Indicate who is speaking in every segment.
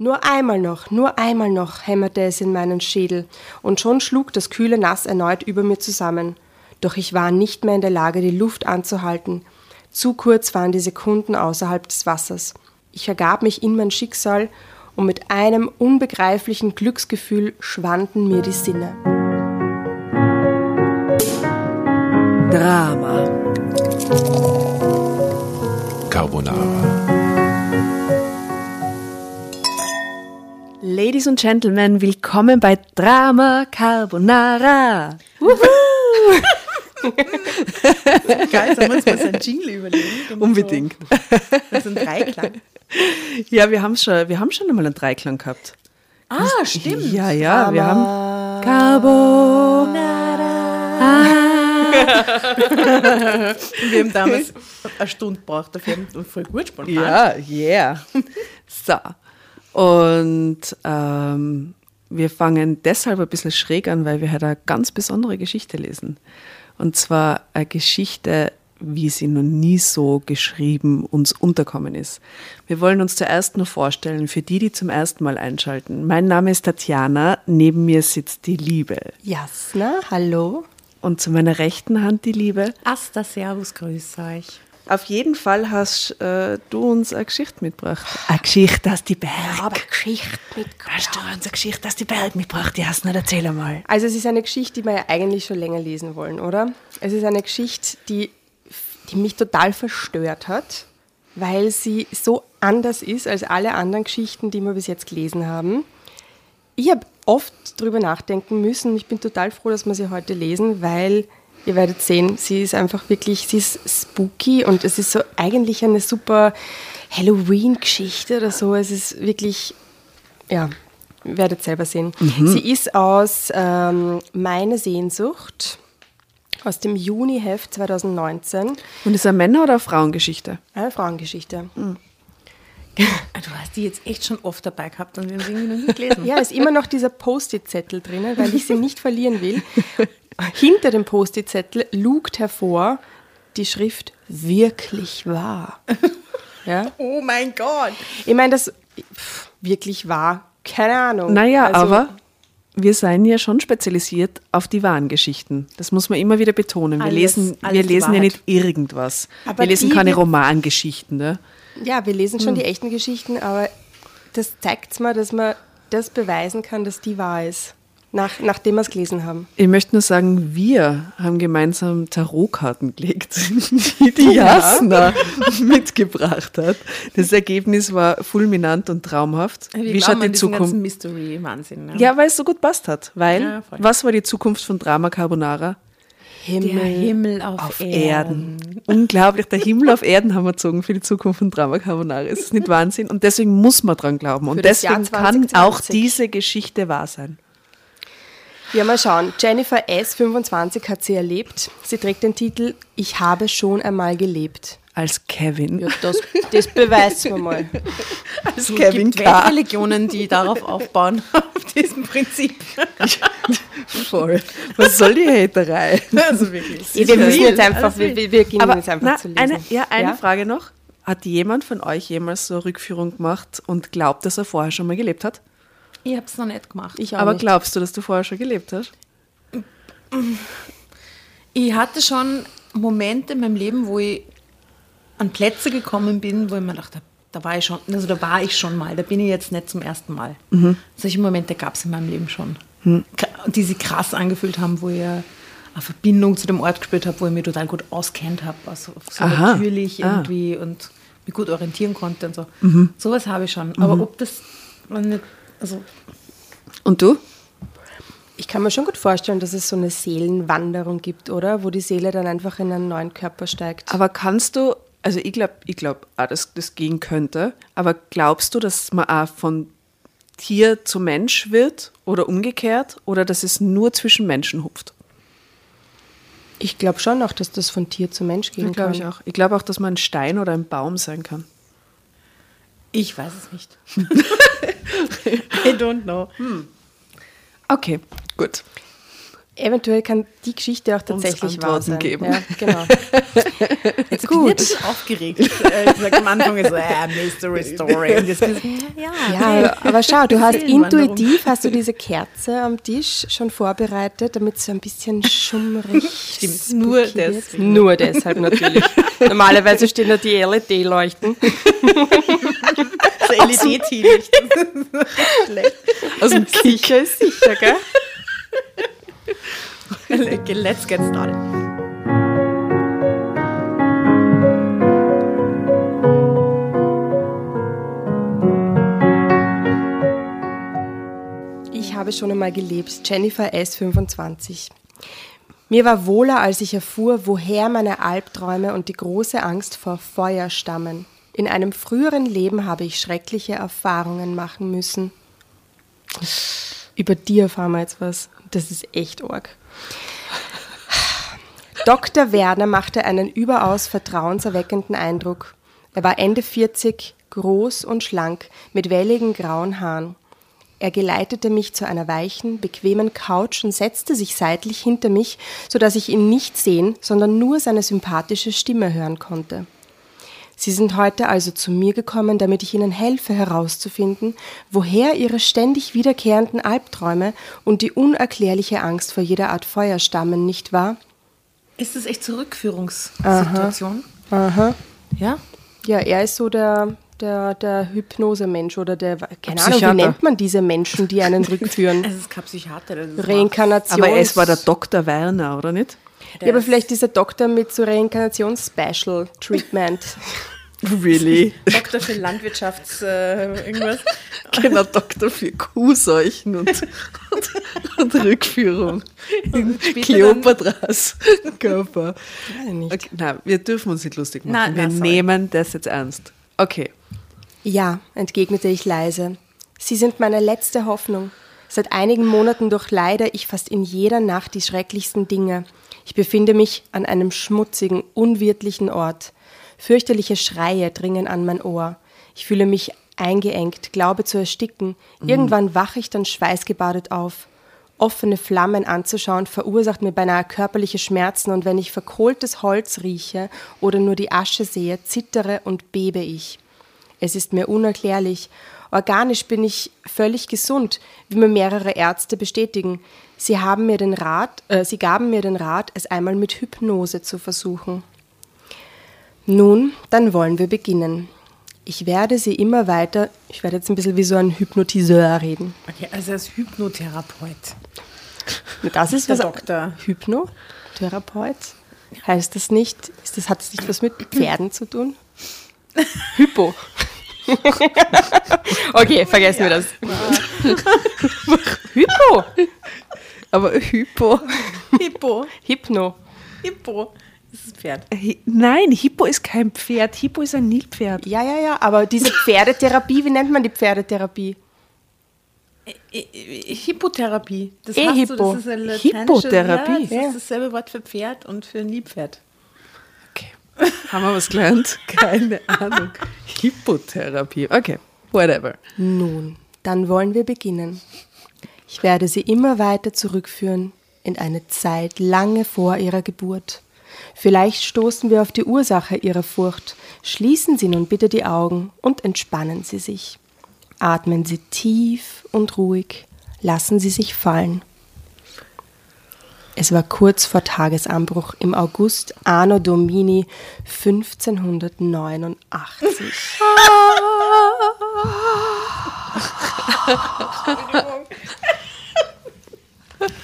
Speaker 1: Nur einmal noch, nur einmal noch, hämmerte es in meinen Schädel, und schon schlug das kühle Nass erneut über mir zusammen. Doch ich war nicht mehr in der Lage, die Luft anzuhalten. Zu kurz waren die Sekunden außerhalb des Wassers. Ich ergab mich in mein Schicksal, und mit einem unbegreiflichen Glücksgefühl schwanden mir die Sinne.
Speaker 2: Drama.
Speaker 3: Carbonara.
Speaker 2: Ladies und Gentlemen, willkommen bei Drama Carbonara.
Speaker 4: Geil, sollen wir uns mal so einen Jingle überlegen?
Speaker 2: Unbedingt.
Speaker 4: So, so ein Dreiklang.
Speaker 2: Ja, wir haben schon, wir haben schon einmal einen Dreiklang gehabt.
Speaker 4: Ah, stimmt.
Speaker 2: Ja, ja, wir haben Carbonara.
Speaker 4: Wir haben damals eine Stunde gebraucht dafür und voll gut spontan.
Speaker 2: Ja, yeah. So. Und ähm, wir fangen deshalb ein bisschen schräg an, weil wir heute eine ganz besondere Geschichte lesen. Und zwar eine Geschichte, wie sie noch nie so geschrieben uns unterkommen ist. Wir wollen uns zuerst nur vorstellen, für die, die zum ersten Mal einschalten. Mein Name ist Tatjana, neben mir sitzt die Liebe.
Speaker 1: Jasna, hallo.
Speaker 2: Und zu meiner rechten Hand die Liebe.
Speaker 4: Asta, Servus, grüß euch.
Speaker 2: Auf jeden Fall hast äh, du uns eine Geschichte mitgebracht. Eine Geschichte aus die Berg.
Speaker 1: Aber Geschichte mitgebracht.
Speaker 2: Hast du uns eine Geschichte aus die Berg mitgebracht? Jasna, erzähl einmal.
Speaker 1: Also es ist eine Geschichte, die wir ja eigentlich schon länger lesen wollen, oder? Es ist eine Geschichte, die, die mich total verstört hat, weil sie so anders ist als alle anderen Geschichten, die wir bis jetzt gelesen haben. Ich habe oft drüber nachdenken müssen. Ich bin total froh, dass wir sie heute lesen, weil ihr werdet sehen, sie ist einfach wirklich, sie ist spooky und es ist so eigentlich eine super Halloween-Geschichte oder so. Es ist wirklich, ja, ihr werdet selber sehen. Sie ist aus ähm, Meine Sehnsucht, aus dem Juni-Heft 2019.
Speaker 2: Und ist eine Männer- oder eine Frauengeschichte?
Speaker 1: Eine Frauengeschichte.
Speaker 4: Ah, Du hast die jetzt echt schon oft dabei gehabt und wir haben sie irgendwie noch nie gelesen.
Speaker 1: Ja, ist immer noch dieser Post-it-Zettel drinnen, weil ich sie nicht verlieren will. Hinter dem Post-it-Zettel lugt hervor die Schrift wirklich wahr. Ja?
Speaker 4: Oh mein Gott.
Speaker 1: Ich meine, das pff, wirklich wahr, keine Ahnung.
Speaker 2: Naja,
Speaker 1: Also,
Speaker 2: aber wir seien ja schon spezialisiert auf die wahren Geschichten. Das muss man immer wieder betonen. Wir
Speaker 4: Alles-
Speaker 2: lesen, wir
Speaker 4: alles die
Speaker 2: lesen ja nicht irgendwas.
Speaker 1: Aber
Speaker 2: wir lesen
Speaker 1: die
Speaker 2: keine Romangeschichten. Ne?
Speaker 1: Ja, wir lesen
Speaker 2: Hm.
Speaker 1: schon die echten Geschichten, aber das zeigt mir, dass man das beweisen kann, dass die wahr ist, nach, nachdem wir es gelesen haben.
Speaker 2: Ich möchte nur sagen, wir haben gemeinsam Tarotkarten gelegt, die die Jasna mitgebracht hat. Das Ergebnis war fulminant und traumhaft.
Speaker 4: Wir
Speaker 2: Wie
Speaker 4: glauben
Speaker 2: schaut die Zukunft?
Speaker 4: ganzen Mystery-Wahnsinn. Ne?
Speaker 2: Ja, weil es so gut passt hat. Weil,
Speaker 4: Ja,
Speaker 2: was war die Zukunft von Drama Carbonara?
Speaker 4: Der Himmel auf,
Speaker 2: Auf
Speaker 4: Erden.
Speaker 2: Erden. Unglaublich. Der Himmel auf Erden haben wir gezogen für die Zukunft von Drama Carbonara. Ist das nicht Wahnsinn? Und deswegen muss man dran glauben. Und deswegen kann
Speaker 1: 2020.
Speaker 2: auch diese Geschichte wahr sein.
Speaker 1: Ja, mal schauen. Jennifer S., 25, hat sie erlebt. Sie trägt den Titel Ich habe schon einmal gelebt.
Speaker 2: Als Kevin.
Speaker 1: Ja, das, das beweist man mal.
Speaker 2: Als
Speaker 4: Es gibt Weltreligionen, die darauf aufbauen, auf diesem Prinzip.
Speaker 2: Voll. Was soll die Haterei?
Speaker 4: Also wirklich.
Speaker 1: Ja, wir müssen jetzt einfach,
Speaker 4: Alles
Speaker 1: wir, wir gehen
Speaker 2: Aber
Speaker 1: jetzt einfach
Speaker 2: na,
Speaker 1: zu lesen.
Speaker 2: eine, ja, eine
Speaker 1: Ja?
Speaker 2: Frage noch. Hat jemand von euch jemals so eine Rückführung gemacht und glaubt, dass er vorher schon mal gelebt hat?
Speaker 4: Ich habe es noch nicht gemacht.
Speaker 1: Ich auch
Speaker 2: Aber
Speaker 1: nicht.
Speaker 2: glaubst du, dass du vorher schon gelebt hast?
Speaker 4: Ich hatte schon Momente in meinem Leben, wo ich an Plätze gekommen bin, wo ich mir dachte, da war ich schon, also da war ich schon mal, da bin ich jetzt nicht zum ersten Mal. Solche Momente gab es in meinem Leben schon. Kr- Die sich krass angefühlt haben, wo ich eine Verbindung zu dem Ort gespürt habe, wo ich mich total gut auskennt habe, also so
Speaker 2: Aha.
Speaker 4: natürlich
Speaker 2: Ah.
Speaker 4: irgendwie und mich gut orientieren konnte und so. Sowas habe ich schon. Aber ob das man nicht, also
Speaker 2: Und du?
Speaker 1: Ich kann mir schon gut vorstellen, dass es so eine Seelenwanderung gibt, oder? Wo die Seele dann einfach in einen neuen Körper steigt.
Speaker 2: Aber kannst du, also ich glaube, ich glaube, dass das gehen könnte, aber glaubst du, dass man auch von Tier zu Mensch wird oder umgekehrt oder dass es nur zwischen Menschen hupft?
Speaker 1: Ich glaube schon auch, dass das von Tier zu Mensch gehen
Speaker 2: glaube
Speaker 1: kann.
Speaker 2: ich auch. Ich glaube auch, dass man ein Stein oder ein Baum sein kann.
Speaker 4: Ich weiß es nicht. I don't know.
Speaker 2: Okay, gut.
Speaker 1: Eventuell kann die Geschichte auch
Speaker 2: Uns
Speaker 1: tatsächlich wahr
Speaker 2: Antworten
Speaker 1: sein.
Speaker 2: geben.
Speaker 1: Ja, genau.
Speaker 4: Jetzt gut. Ich bin aufgeregt. Äh, Ich sag am Anfang so, äh, Mystery Story. Und jetzt bist du, ja,
Speaker 1: Ja, aber, aber schau, du hast intuitiv hast du diese Kerze am Tisch schon vorbereitet, damit es so ein bisschen schummrig
Speaker 4: Stimmt, nur deswegen.
Speaker 1: Nur deshalb natürlich. Normalerweise stehen da die LED-Leuchten.
Speaker 4: Das LED-Teelicht. Schlecht.
Speaker 2: Aus dem
Speaker 1: Sicher ist sicher, gell?
Speaker 4: Let's get started.
Speaker 1: Ich habe schon einmal gelebt, Jennifer S. 25. Mir war wohler, als ich erfuhr, woher meine Albträume und die große Angst vor Feuer stammen. In einem früheren Leben habe ich schreckliche Erfahrungen machen müssen. Über dir erfahren wir jetzt was. Das ist echt arg. Dr. Werner machte einen überaus vertrauenserweckenden Eindruck. Er war Ende 40, groß und schlank, mit welligen grauen Haaren. Er geleitete mich zu einer weichen, bequemen Couch und setzte sich seitlich hinter mich, so dass ich ihn nicht sehen, sondern nur seine sympathische Stimme hören konnte. Sie sind heute also zu mir gekommen, damit ich Ihnen helfe herauszufinden, woher Ihre ständig wiederkehrenden Albträume und die unerklärliche Angst vor jeder Art Feuer stammen, nicht wahr?
Speaker 4: Ist das echt zur Rückführungssituation?
Speaker 1: Aha.
Speaker 4: Ja?
Speaker 1: Ja, er ist so der, der, der Hypnosemensch oder der, keine Ahnung, wie
Speaker 2: Psychiater.
Speaker 1: nennt man diese Menschen, die einen rückführen?
Speaker 4: Es ist kein Psychiater. der das
Speaker 1: Reinkarnation.
Speaker 2: Aber es war der Dr. Werner, oder nicht?
Speaker 1: Ja, aber vielleicht dieser Doktor mit so Reinkarnations-Special-Treatment.
Speaker 2: Really?
Speaker 4: Doktor für Landwirtschafts... Äh, irgendwas.
Speaker 2: genau, Doktor für Kuhseuchen und, und, und Rückführung. In Kleopatras Körper.
Speaker 1: Nicht.
Speaker 2: Okay, nein, wir dürfen uns nicht lustig machen.
Speaker 4: Nein,
Speaker 2: wir
Speaker 4: nein,
Speaker 2: nehmen das jetzt ernst. Okay.
Speaker 1: Ja, entgegnete ich leise. Sie sind meine letzte Hoffnung. Seit einigen Monaten durchleide ich fast in jeder Nacht die schrecklichsten Dinge. Ich befinde mich an einem schmutzigen, unwirtlichen Ort. Fürchterliche Schreie dringen an mein Ohr. Ich fühle mich eingeengt, glaube zu ersticken. Irgendwann wache ich dann schweißgebadet auf. Offene Flammen anzuschauen verursacht mir beinahe körperliche Schmerzen und wenn ich verkohltes Holz rieche oder nur die Asche sehe, zittere und bebe ich. Es ist mir unerklärlich. Organisch bin ich völlig gesund, wie mir mehrere Ärzte bestätigen. Sie haben mir den Rat, äh, sie gaben mir den Rat, es einmal mit Hypnose zu versuchen. Nun, dann wollen wir beginnen. Ich werde sie immer weiter, ich werde jetzt ein bisschen wie so ein Hypnotiseur reden.
Speaker 4: Okay, also ist Hypnotherapeut.
Speaker 1: Das ist
Speaker 4: Der
Speaker 1: was.
Speaker 4: Doktor.
Speaker 1: Hypnotherapeut? Heißt das nicht, ist das, hat das nicht was mit Pferden zu tun? Hypo. okay, vergessen wir das. Hypo.
Speaker 2: Aber Hypo.
Speaker 4: Hippo.
Speaker 1: Hypno.
Speaker 4: Hippo. Das ist ein Pferd.
Speaker 2: Nein, Hippo ist kein Pferd. Hippo ist ein Nilpferd.
Speaker 1: Ja, ja, ja, aber diese Pferdetherapie, wie nennt man die Pferdetherapie?
Speaker 4: I- I- Hippotherapie. Das
Speaker 1: Eh,
Speaker 4: hast du,
Speaker 1: Hippo.
Speaker 4: das ist ein
Speaker 2: Hippotherapie.
Speaker 4: Ja, das ist dasselbe Wort für Pferd und für ein Liebpferd.
Speaker 2: Okay. Haben wir was gelernt? Keine Ahnung. Hippotherapie. Okay, whatever.
Speaker 1: Nun, dann wollen wir beginnen. Ich werde sie immer weiter zurückführen in eine Zeit lange vor ihrer Geburt. Vielleicht stoßen wir auf die Ursache ihrer Furcht. Schließen Sie nun bitte die Augen und entspannen Sie sich. Atmen Sie tief und ruhig. Lassen Sie sich fallen. Es war kurz vor Tagesanbruch im August Anno Domini 1589.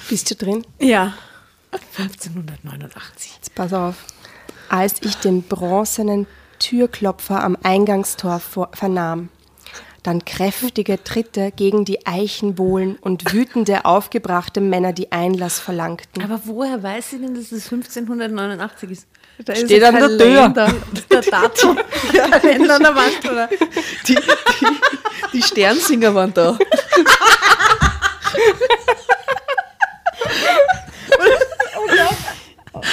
Speaker 1: Bist du drin?
Speaker 4: Ja. 1589.
Speaker 1: Jetzt pass auf. Als ich den bronzenen Türklopfer am Eingangstor vor vernahm, dann kräftige Tritte gegen die Eichenbohlen und wütende, aufgebrachte Männer, die Einlass verlangten.
Speaker 4: Aber woher weiß sie denn, dass es 1589 ist?
Speaker 2: Da ist
Speaker 1: Steht an der Tür.
Speaker 4: Der Datum. Kalender an der Wand, oder?
Speaker 2: Die, die, die Sternsinger waren da.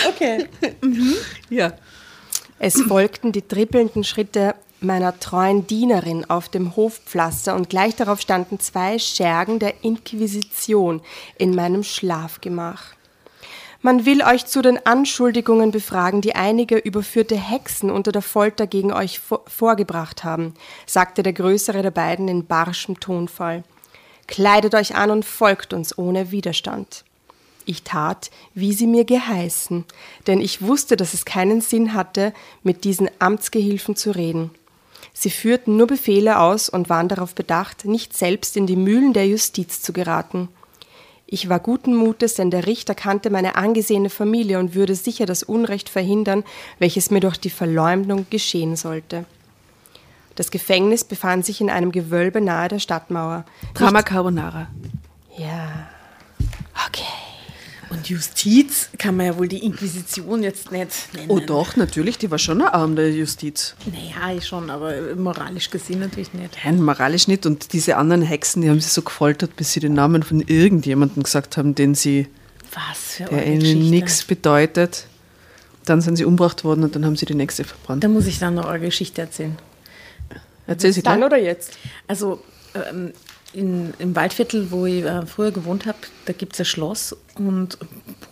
Speaker 4: Okay.
Speaker 2: Ja.
Speaker 1: Es folgten die trippelnden Schritte meiner treuen Dienerin auf dem Hofpflaster und gleich darauf standen zwei Schergen der Inquisition in meinem Schlafgemach. Man will euch zu den Anschuldigungen befragen, die einige überführte Hexen unter der Folter gegen euch vor vorgebracht haben, sagte der größere der beiden in barschem Tonfall. Kleidet euch an und folgt uns ohne Widerstand. Ich tat, wie sie mir geheißen, denn ich wusste, dass es keinen Sinn hatte, mit diesen Amtsgehilfen zu reden. Sie führten nur Befehle aus und waren darauf bedacht, nicht selbst in die Mühlen der Justiz zu geraten. Ich war guten Mutes, denn der Richter kannte meine angesehene Familie und würde sicher das Unrecht verhindern, welches mir durch die Verleumdung geschehen sollte. Das Gefängnis befand sich in einem Gewölbe nahe der Stadtmauer.
Speaker 2: Drama Carbonara.
Speaker 1: Ja. Okay.
Speaker 4: Und Justiz kann man ja wohl die Inquisition jetzt nicht nennen.
Speaker 2: Oh doch, natürlich, die war schon ein Arm der Justiz.
Speaker 4: Naja, ich schon, aber moralisch gesehen natürlich nicht.
Speaker 2: Nein, moralisch nicht. Und diese anderen Hexen, die haben sie so gefoltert, bis sie den Namen von irgendjemandem gesagt haben, den sie,
Speaker 4: Was für
Speaker 2: der ihnen nichts bedeutet. Dann sind sie umgebracht worden und dann haben sie die nächste verbrannt.
Speaker 4: Da muss ich dann noch eure Geschichte erzählen.
Speaker 2: Erzähl sie
Speaker 1: Dann
Speaker 2: gleich.
Speaker 1: oder jetzt?
Speaker 4: Also ähm, in, im Waldviertel, wo ich äh, früher gewohnt habe, da gibt es ein Schloss und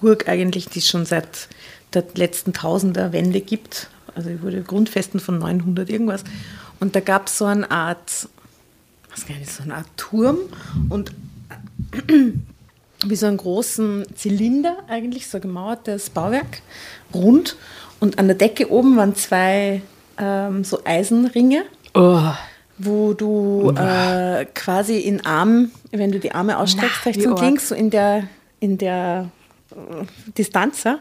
Speaker 4: Burg eigentlich, die es schon seit der letzten Tausender-Wende gibt. Also ich wurde Grundfesten von 900 irgendwas. Und da gab es so eine Art, was gar nicht, so eine Art Turm und wie so einen großen Zylinder eigentlich, so ein gemauertes Bauwerk, rund. Und an der Decke oben waren zwei ähm, so Eisenringe
Speaker 2: Oh,
Speaker 4: wo du äh, quasi in Arm, wenn du die Arme ausstreckst, rechts und links, so in der, in der äh, Distanz, ja,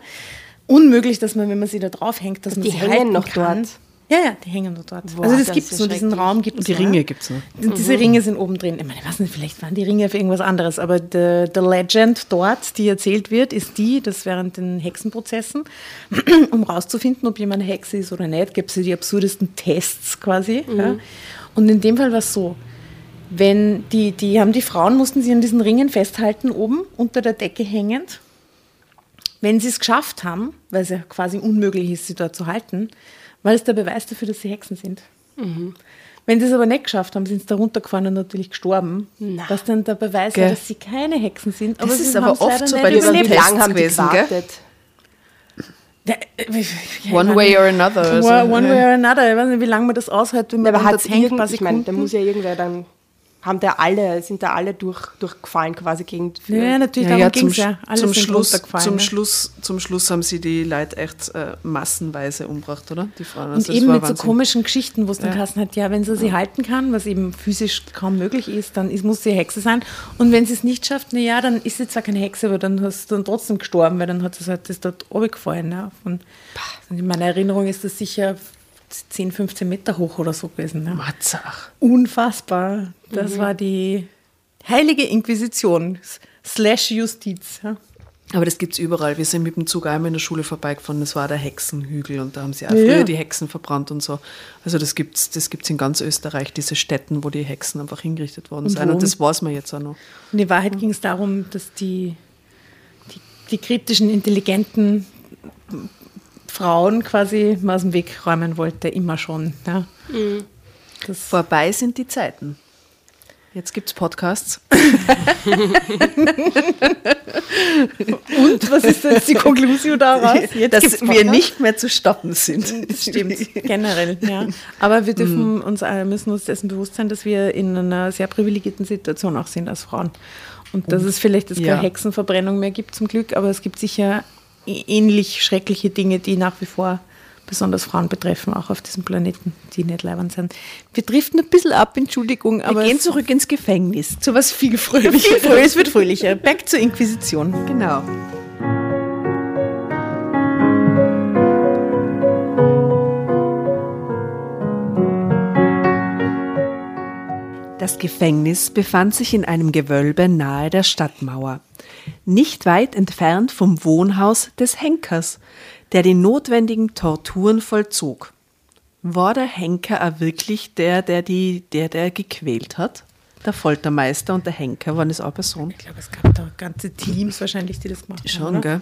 Speaker 4: unmöglich, dass man, wenn man sie da draufhängt, dass man
Speaker 1: Die
Speaker 4: sie
Speaker 1: hängen noch
Speaker 4: kann.
Speaker 1: dort?
Speaker 4: Ja, ja, die hängen noch dort.
Speaker 1: Boah,
Speaker 4: also das
Speaker 1: das
Speaker 4: gibt es nur, diesen. Raum gibt
Speaker 2: und
Speaker 4: es
Speaker 2: die
Speaker 4: noch,
Speaker 2: Ringe gibt es noch.
Speaker 4: Und Diese Ringe sind oben drin. Ich meine, ich weiß nicht, vielleicht waren die Ringe für irgendwas anderes, aber the, the Legend dort, die erzählt wird, ist die, dass während den Hexenprozessen, um rauszufinden, ob jemand eine Hexe ist oder nicht, gibt es die absurdesten Tests quasi. Ja. Und in dem Fall war es so, wenn die, die haben die Frauen mussten sie an diesen Ringen festhalten, oben unter der Decke hängend. Wenn sie es geschafft haben, weil es ja quasi unmöglich ist, sie dort zu halten, war es der Beweis dafür, dass sie Hexen sind. Wenn sie es aber nicht geschafft haben, sind sie da runtergefahren und natürlich gestorben. Was dann der Beweis
Speaker 2: Gell.
Speaker 4: war, dass sie keine Hexen sind. Aber
Speaker 2: Das ist aber oft so bei diesen
Speaker 1: die
Speaker 2: gewesen, gell?
Speaker 1: gewartet?
Speaker 4: Ja,
Speaker 2: One
Speaker 4: ich
Speaker 2: way or another. Also,
Speaker 4: One, one
Speaker 2: ja.
Speaker 4: way or another. Ich weiß nicht, wie lange man das aushält, wenn man
Speaker 1: Aber hat
Speaker 4: dort hängt,
Speaker 1: irgend,
Speaker 4: paar
Speaker 1: ich meine, da muss ja irgendwer dann, haben da alle, sind da alle durch, durchgefallen quasi gegen
Speaker 4: Ja, natürlich,
Speaker 2: Ja,
Speaker 4: darum
Speaker 2: ja,
Speaker 4: ging
Speaker 2: zum,
Speaker 4: es ja. Alle
Speaker 2: zum,
Speaker 4: sind
Speaker 2: Schluss, zum,
Speaker 4: ne?
Speaker 2: Schluss, zum Schluss haben sie die Leute echt äh, massenweise umgebracht, oder? Die Frauen.
Speaker 4: Und
Speaker 2: Also das
Speaker 4: eben mit so
Speaker 2: Wahnsinn.
Speaker 4: komischen Geschichten, wo es dann
Speaker 2: Ja.
Speaker 4: hat, ja, wenn sie sie halten kann, was eben physisch kaum möglich ist, dann ist, muss sie Hexe sein. Und wenn sie es nicht schafft, na ja, dann ist sie zwar keine Hexe, aber dann hast du dann trotzdem gestorben, weil dann hat es halt das dort runtergefallen. Ja. Und in meiner Erinnerung ist das sicher 10, 15 Meter hoch oder so gewesen. Ne?
Speaker 2: Matzach.
Speaker 4: Unfassbar. Das war die heilige Inquisition slash Justiz. Ja.
Speaker 2: Aber das gibt es überall. Wir sind mit dem Zug einmal in der Schule vorbeigefahren. Das war der Hexenhügel und da haben sie auch
Speaker 4: Ja.
Speaker 2: früher die Hexen verbrannt und so. Also das gibt es das gibt's in ganz Österreich, diese Städten, wo die Hexen einfach hingerichtet worden
Speaker 4: Und
Speaker 2: sind.
Speaker 4: wo?
Speaker 2: Und das weiß man jetzt auch noch.
Speaker 4: Und in Wahrheit ging es darum, dass die, die, die kritischen, intelligenten Frauen quasi mal aus dem Weg räumen wollte, immer schon. Ja. Das,
Speaker 2: Vorbei sind die Zeiten. Jetzt gibt es Podcasts.
Speaker 4: und was ist jetzt die Konklusion daraus? Jetzt
Speaker 2: dass wir nicht mehr zu stoppen sind.
Speaker 4: Das stimmt, generell, ja. Aber wir dürfen uns, äh, müssen uns dessen bewusst sein, dass wir in einer sehr privilegierten Situation auch sind als Frauen. Und dass es vielleicht jetzt
Speaker 2: Ja.
Speaker 4: keine Hexenverbrennung mehr gibt zum Glück, aber es gibt sicher ähnlich schreckliche Dinge, die nach wie vor besonders Frauen betreffen, auch auf diesem Planeten, die nicht leibend sind. Wir driften ein bisschen ab, Entschuldigung, aber
Speaker 2: wir gehen zurück ins Gefängnis, zu was viel fröhlicher.
Speaker 4: Viel früher, es wird fröhlicher. Back zur Inquisition.
Speaker 2: Genau. Das Gefängnis befand sich in einem Gewölbe nahe der Stadtmauer, nicht weit entfernt vom Wohnhaus des Henkers, der die notwendigen Torturen vollzog. War der Henker auch wirklich der, der die, der, der gequält hat? Der Foltermeister und der Henker waren es auch Personen?
Speaker 4: Ich glaube, es gab da ganze Teams wahrscheinlich, die das gemacht haben.
Speaker 2: Schon,
Speaker 4: oder?
Speaker 2: gell?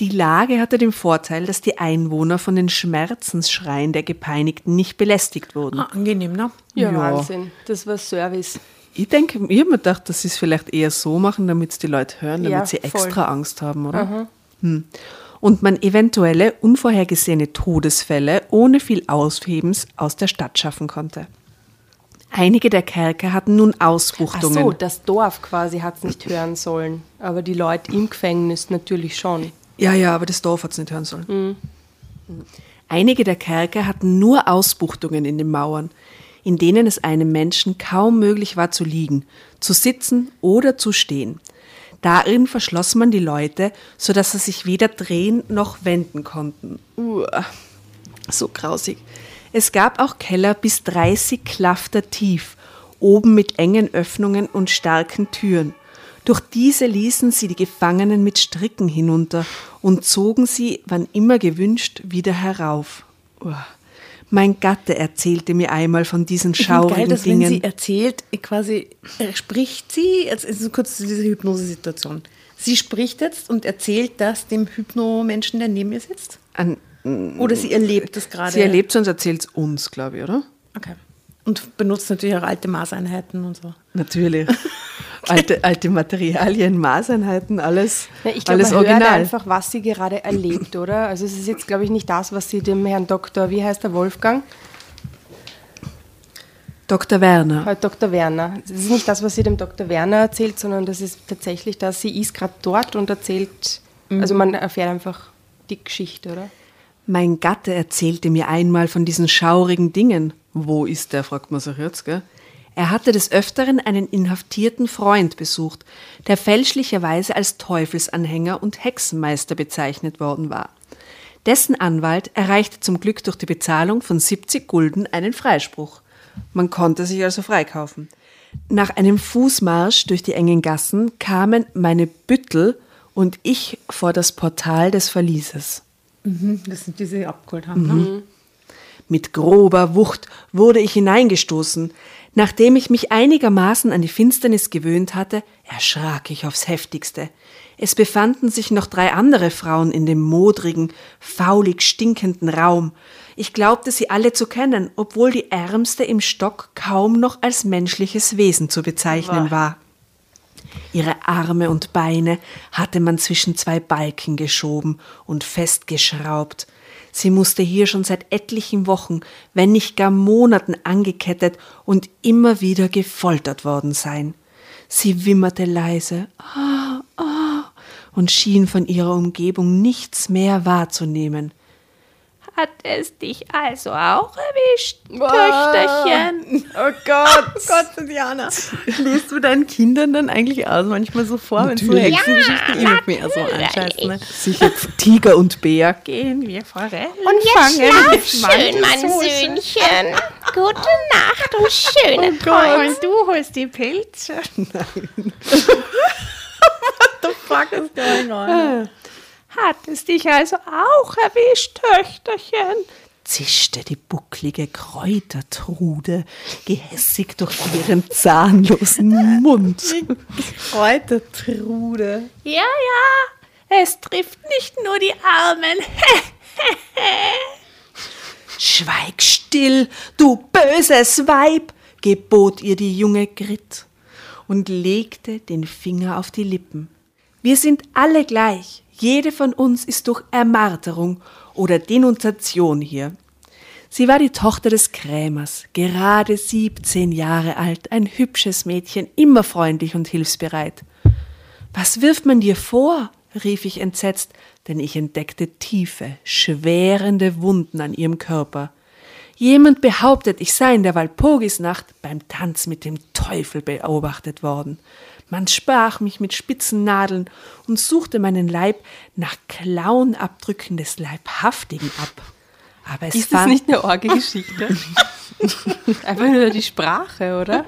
Speaker 2: Die Lage hatte den Vorteil, dass die Einwohner von den Schmerzensschreien der Gepeinigten nicht belästigt wurden.
Speaker 4: Ah, angenehm, ne?
Speaker 1: Ja,
Speaker 2: Ja.
Speaker 1: Wahnsinn. Das war Service.
Speaker 2: Ich denke, ich habe mir gedacht, dass sie es vielleicht eher so machen, damit es die Leute hören, damit
Speaker 1: Ja,
Speaker 2: sie
Speaker 1: voll.
Speaker 2: extra Angst haben, oder? Hm. Und man eventuelle unvorhergesehene Todesfälle ohne viel Aushebens aus der Stadt schaffen konnte. Einige der Kerker hatten nun
Speaker 1: Ach
Speaker 2: Ausbuchtungen.
Speaker 1: so, das Dorf quasi hat es nicht hören sollen, aber die Leute im Gefängnis natürlich schon.
Speaker 2: Ja, ja, aber das Dorf hat es nicht hören sollen. Einige der Kerker hatten nur Ausbuchtungen in den Mauern, in denen es einem Menschen kaum möglich war zu liegen, zu sitzen oder zu stehen. Darin verschloss man die Leute, so dass sie sich weder drehen noch wenden konnten. Uah, so grausig. Es gab auch Keller bis 30 Klafter tief, oben mit engen Öffnungen und starken Türen. Durch diese ließen sie die Gefangenen mit Stricken hinunter und zogen sie, wann immer gewünscht, wieder herauf. Uah. Mein Gatte erzählte mir einmal von diesen schaurigen
Speaker 4: geil, dass
Speaker 2: Dingen.
Speaker 4: wenn sie erzählt, quasi äh, spricht sie, jetzt ist es kurz diese Hypnosesituation. Sie spricht jetzt und erzählt das dem Hypno-Menschen, der neben ihr sitzt?
Speaker 2: An,
Speaker 4: Oder sie erlebt das gerade?
Speaker 2: sie erlebt es und erzählt es uns, glaube ich, oder?
Speaker 4: Okay. Und benutzt natürlich auch alte Maßeinheiten und so.
Speaker 2: Natürlich. alte, alte Materialien, Maßeinheiten, alles,
Speaker 1: Ja, ich glaube,
Speaker 2: alles
Speaker 1: man hört
Speaker 2: original.
Speaker 1: einfach, was sie gerade erlebt, oder? Also es ist jetzt, glaube ich, nicht das, was sie dem Herrn Doktor, wie heißt der Wolfgang?
Speaker 2: Dr. Werner.
Speaker 1: Dr. Werner. Das ist nicht das, was sie dem Dr. Werner erzählt, sondern das ist tatsächlich das, sie ist gerade dort und erzählt, also man erfährt einfach die Geschichte, oder?
Speaker 2: Mein Gatte erzählte mir einmal von diesen schaurigen Dingen. Wo ist der, fragt man sich jetzt, gell? Er hatte des Öfteren einen inhaftierten Freund besucht, der fälschlicherweise als Teufelsanhänger und Hexenmeister bezeichnet worden war. Dessen Anwalt erreichte zum Glück durch die Bezahlung von 70 Gulden einen Freispruch. Man konnte sich also freikaufen. Nach einem Fußmarsch durch die engen Gassen kamen meine Büttel und ich vor das Portal des Verlieses.
Speaker 4: Das sind diese, die abgeholt haben. Ne?
Speaker 2: Mit grober Wucht wurde ich hineingestoßen. Nachdem ich mich einigermaßen an die Finsternis gewöhnt hatte, erschrak ich aufs heftigste. Es befanden sich noch drei andere Frauen in dem modrigen, faulig stinkenden Raum. Ich glaubte sie alle zu kennen, obwohl die ärmste im Stock kaum noch als menschliches Wesen zu bezeichnen war. Ihre Arme und Beine hatte man zwischen zwei Balken geschoben und festgeschraubt. Sie musste hier schon seit etlichen Wochen, wenn nicht gar Monaten angekettet und immer wieder gefoltert worden sein. Sie wimmerte leise ah, ah, und schien von ihrer Umgebung nichts mehr wahrzunehmen.
Speaker 5: Hat es dich also auch erwischt, Töchterchen?
Speaker 4: Oh Gott, oh Gott, Diana. Liest du deinen Kindern dann eigentlich aus manchmal so vor, wenn so Hexengeschichten immer mehr so anscheißen? Ne?
Speaker 2: Sicher Tiger und Bär.
Speaker 5: Gehen wir Forellen
Speaker 6: Und jetzt
Speaker 5: fangen mit
Speaker 6: schlaf schön, mein
Speaker 5: Mandelsoße.
Speaker 6: Söhnchen. Gute Nacht und schöne Träume.
Speaker 5: Und du holst die Pilze.
Speaker 4: Fuck is going on?
Speaker 5: Hat es dich also auch erwischt, Töchterchen?
Speaker 2: zischte die bucklige Kräutertrude gehässig durch ihren zahnlosen Mund.
Speaker 4: Kräutertrude.
Speaker 5: Ja, ja, es trifft nicht nur die Armen.
Speaker 2: Schweig still, du böses Weib, gebot ihr die junge Grit und legte den Finger auf die Lippen. Wir sind alle gleich. Jede von uns ist durch Ermarterung oder Denunziation hier. Sie war die Tochter des Krämers, gerade 17 Jahre alt, ein hübsches Mädchen, immer freundlich und hilfsbereit. Was wirft man dir vor? rief ich entsetzt, denn ich entdeckte tiefe, schwerende Wunden an ihrem Körper. Jemand behauptet, ich sei in der Walpurgisnacht beim Tanz mit dem Teufel beobachtet worden. Man sprach mich mit spitzen Nadeln und suchte meinen Leib nach Klauenabdrücken des Leibhaftigen ab. Aber es
Speaker 1: Ist das nicht eine Orgelgeschichte? Einfach nur die Sprache, oder?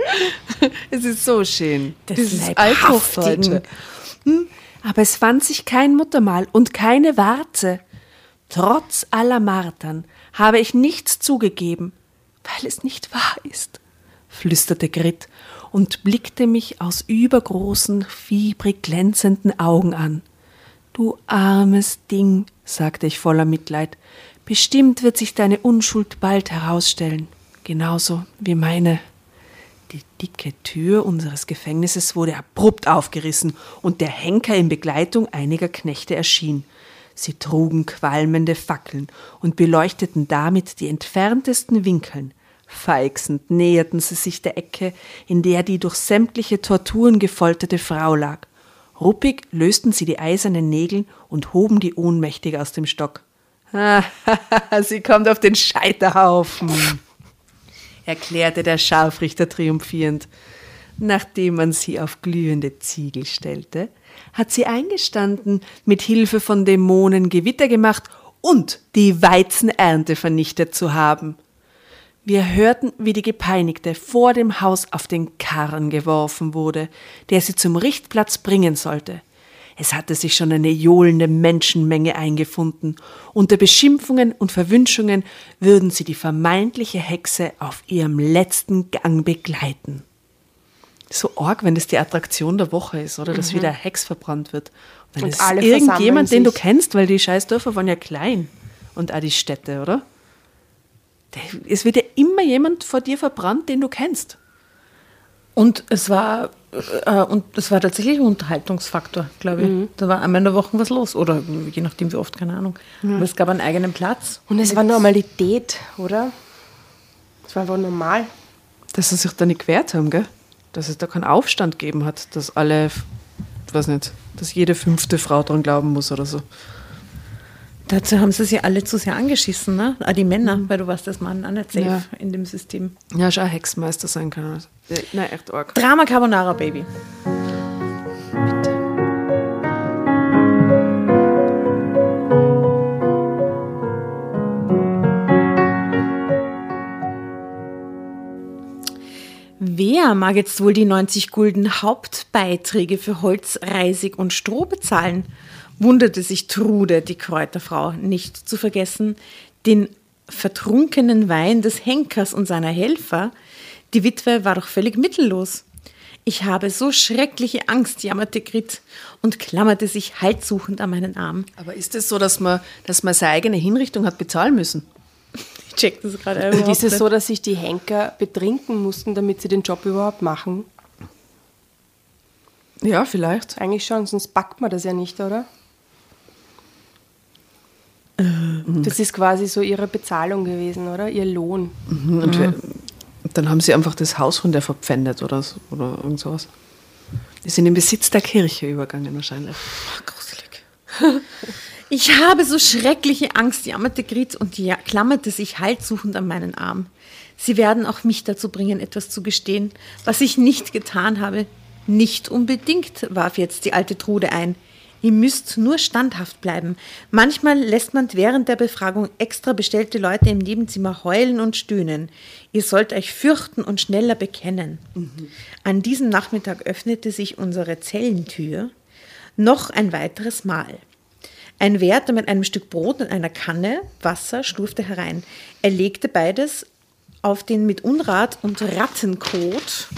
Speaker 2: Es ist so schön. Dieses
Speaker 4: Leibhaftigen.
Speaker 2: Althochdeutsche. Hm, Aber es fand sich kein Muttermal und keine Warze. Trotz aller Martern habe ich nichts zugegeben, weil es nicht wahr ist, flüsterte Grit und blickte mich aus übergroßen, fiebrig glänzenden Augen an. Du armes Ding, sagte ich voller Mitleid, bestimmt wird sich deine Unschuld bald herausstellen, genauso wie meine. Die, dicke Tür unseres Gefängnisses wurde abrupt aufgerissen und der Henker in Begleitung einiger Knechte erschien. Sie trugen qualmende Fackeln und beleuchteten damit die entferntesten Winkeln. Feixend näherten sie sich der Ecke, in der die durch sämtliche Torturen gefolterte Frau lag. Ruppig lösten sie die eisernen Nägel und hoben die ohnmächtig aus dem Stock. sie kommt auf den Scheiterhaufen, erklärte der Scharfrichter triumphierend. Nachdem man sie auf glühende Ziegel stellte, hat sie eingestanden, mit Hilfe von Dämonen Gewitter gemacht und die Weizenernte vernichtet zu haben. Wir hörten, wie die Gepeinigte vor dem Haus auf den Karren geworfen wurde, der sie zum Richtplatz bringen sollte. Es hatte sich schon eine johlende Menschenmenge eingefunden. Unter Beschimpfungen und Verwünschungen würden sie die vermeintliche Hexe auf ihrem letzten Gang begleiten. So arg, wenn das die Attraktion der Woche ist, oder dass wieder eine Hex verbrannt wird. Und dann
Speaker 1: Und
Speaker 2: ist
Speaker 1: alle
Speaker 2: irgendjemand, den du kennst, weil die Scheißdörfer waren ja klein. Und auch die Städte, oder? Es wird ja immer jemand vor dir verbrannt, den du kennst.
Speaker 4: Und es war, äh, und es war tatsächlich ein Unterhaltungsfaktor, glaube ich. Da war einmal in der Woche was los. Oder je nachdem wie oft, keine Ahnung. Aber es gab einen eigenen Platz.
Speaker 1: Und es war Normalität, oder? Es war einfach normal.
Speaker 2: Dass sie sich da nicht gewehrt haben, gell? Dass es da keinen Aufstand gegeben hat, dass alle, ich weiß nicht, dass jede fünfte Frau dran glauben muss oder so.
Speaker 4: Dazu haben sie sich alle zu sehr angeschissen, ne? Auch die Männer, weil du warst das Mann auch nicht safe
Speaker 2: Ja.
Speaker 4: in dem System.
Speaker 2: Ja, schon ein Hexenmeister sein kann. Äh, Nein, echt arg.
Speaker 4: Drama Carbonara, Baby. Wer mag jetzt wohl die 90 Gulden Hauptbeiträge für Holz, Reisig und Stroh bezahlen? Wunderte sich Trude, die Kräuterfrau, nicht zu vergessen, den vertrunkenen Wein des Henkers und seiner Helfer. Die Witwe war doch völlig mittellos. Ich habe so schreckliche Angst, jammerte Grit und klammerte sich haltsuchend an meinen Arm.
Speaker 2: Aber ist es so, dass man, dass man seine eigene Hinrichtung hat bezahlen müssen?
Speaker 4: Ich check das gerade
Speaker 1: Und ist es so, dass sich die Henker betrinken mussten, damit sie den Job überhaupt machen?
Speaker 2: Ja, vielleicht.
Speaker 1: Eigentlich schon, sonst packt man das ja nicht, oder? Das ist quasi so ihre Bezahlung gewesen, oder? Ihr Lohn.
Speaker 2: Und wir, dann haben sie einfach das Haus von der verpfändet oder, so, oder irgend sowas. Die sind in Besitz der Kirche übergangen wahrscheinlich.
Speaker 4: Gruselig. Ich habe so schreckliche Angst, jammerte Grit und ja, klammerte sich haltsuchend an meinen Arm. Sie werden auch mich dazu bringen, etwas zu gestehen, was ich nicht getan habe. Nicht unbedingt, warf jetzt die alte Trude ein. Ihr müsst nur standhaft bleiben. Manchmal lässt man während der Befragung extra bestellte Leute im Nebenzimmer heulen und stöhnen. Ihr sollt euch fürchten und schneller bekennen. An diesem Nachmittag öffnete sich unsere Zellentür noch ein weiteres Mal. Ein Wärter mit einem Stück Brot und einer Kanne Wasser schlurfte herein. Er legte beides auf den mit Unrat und Rattenkot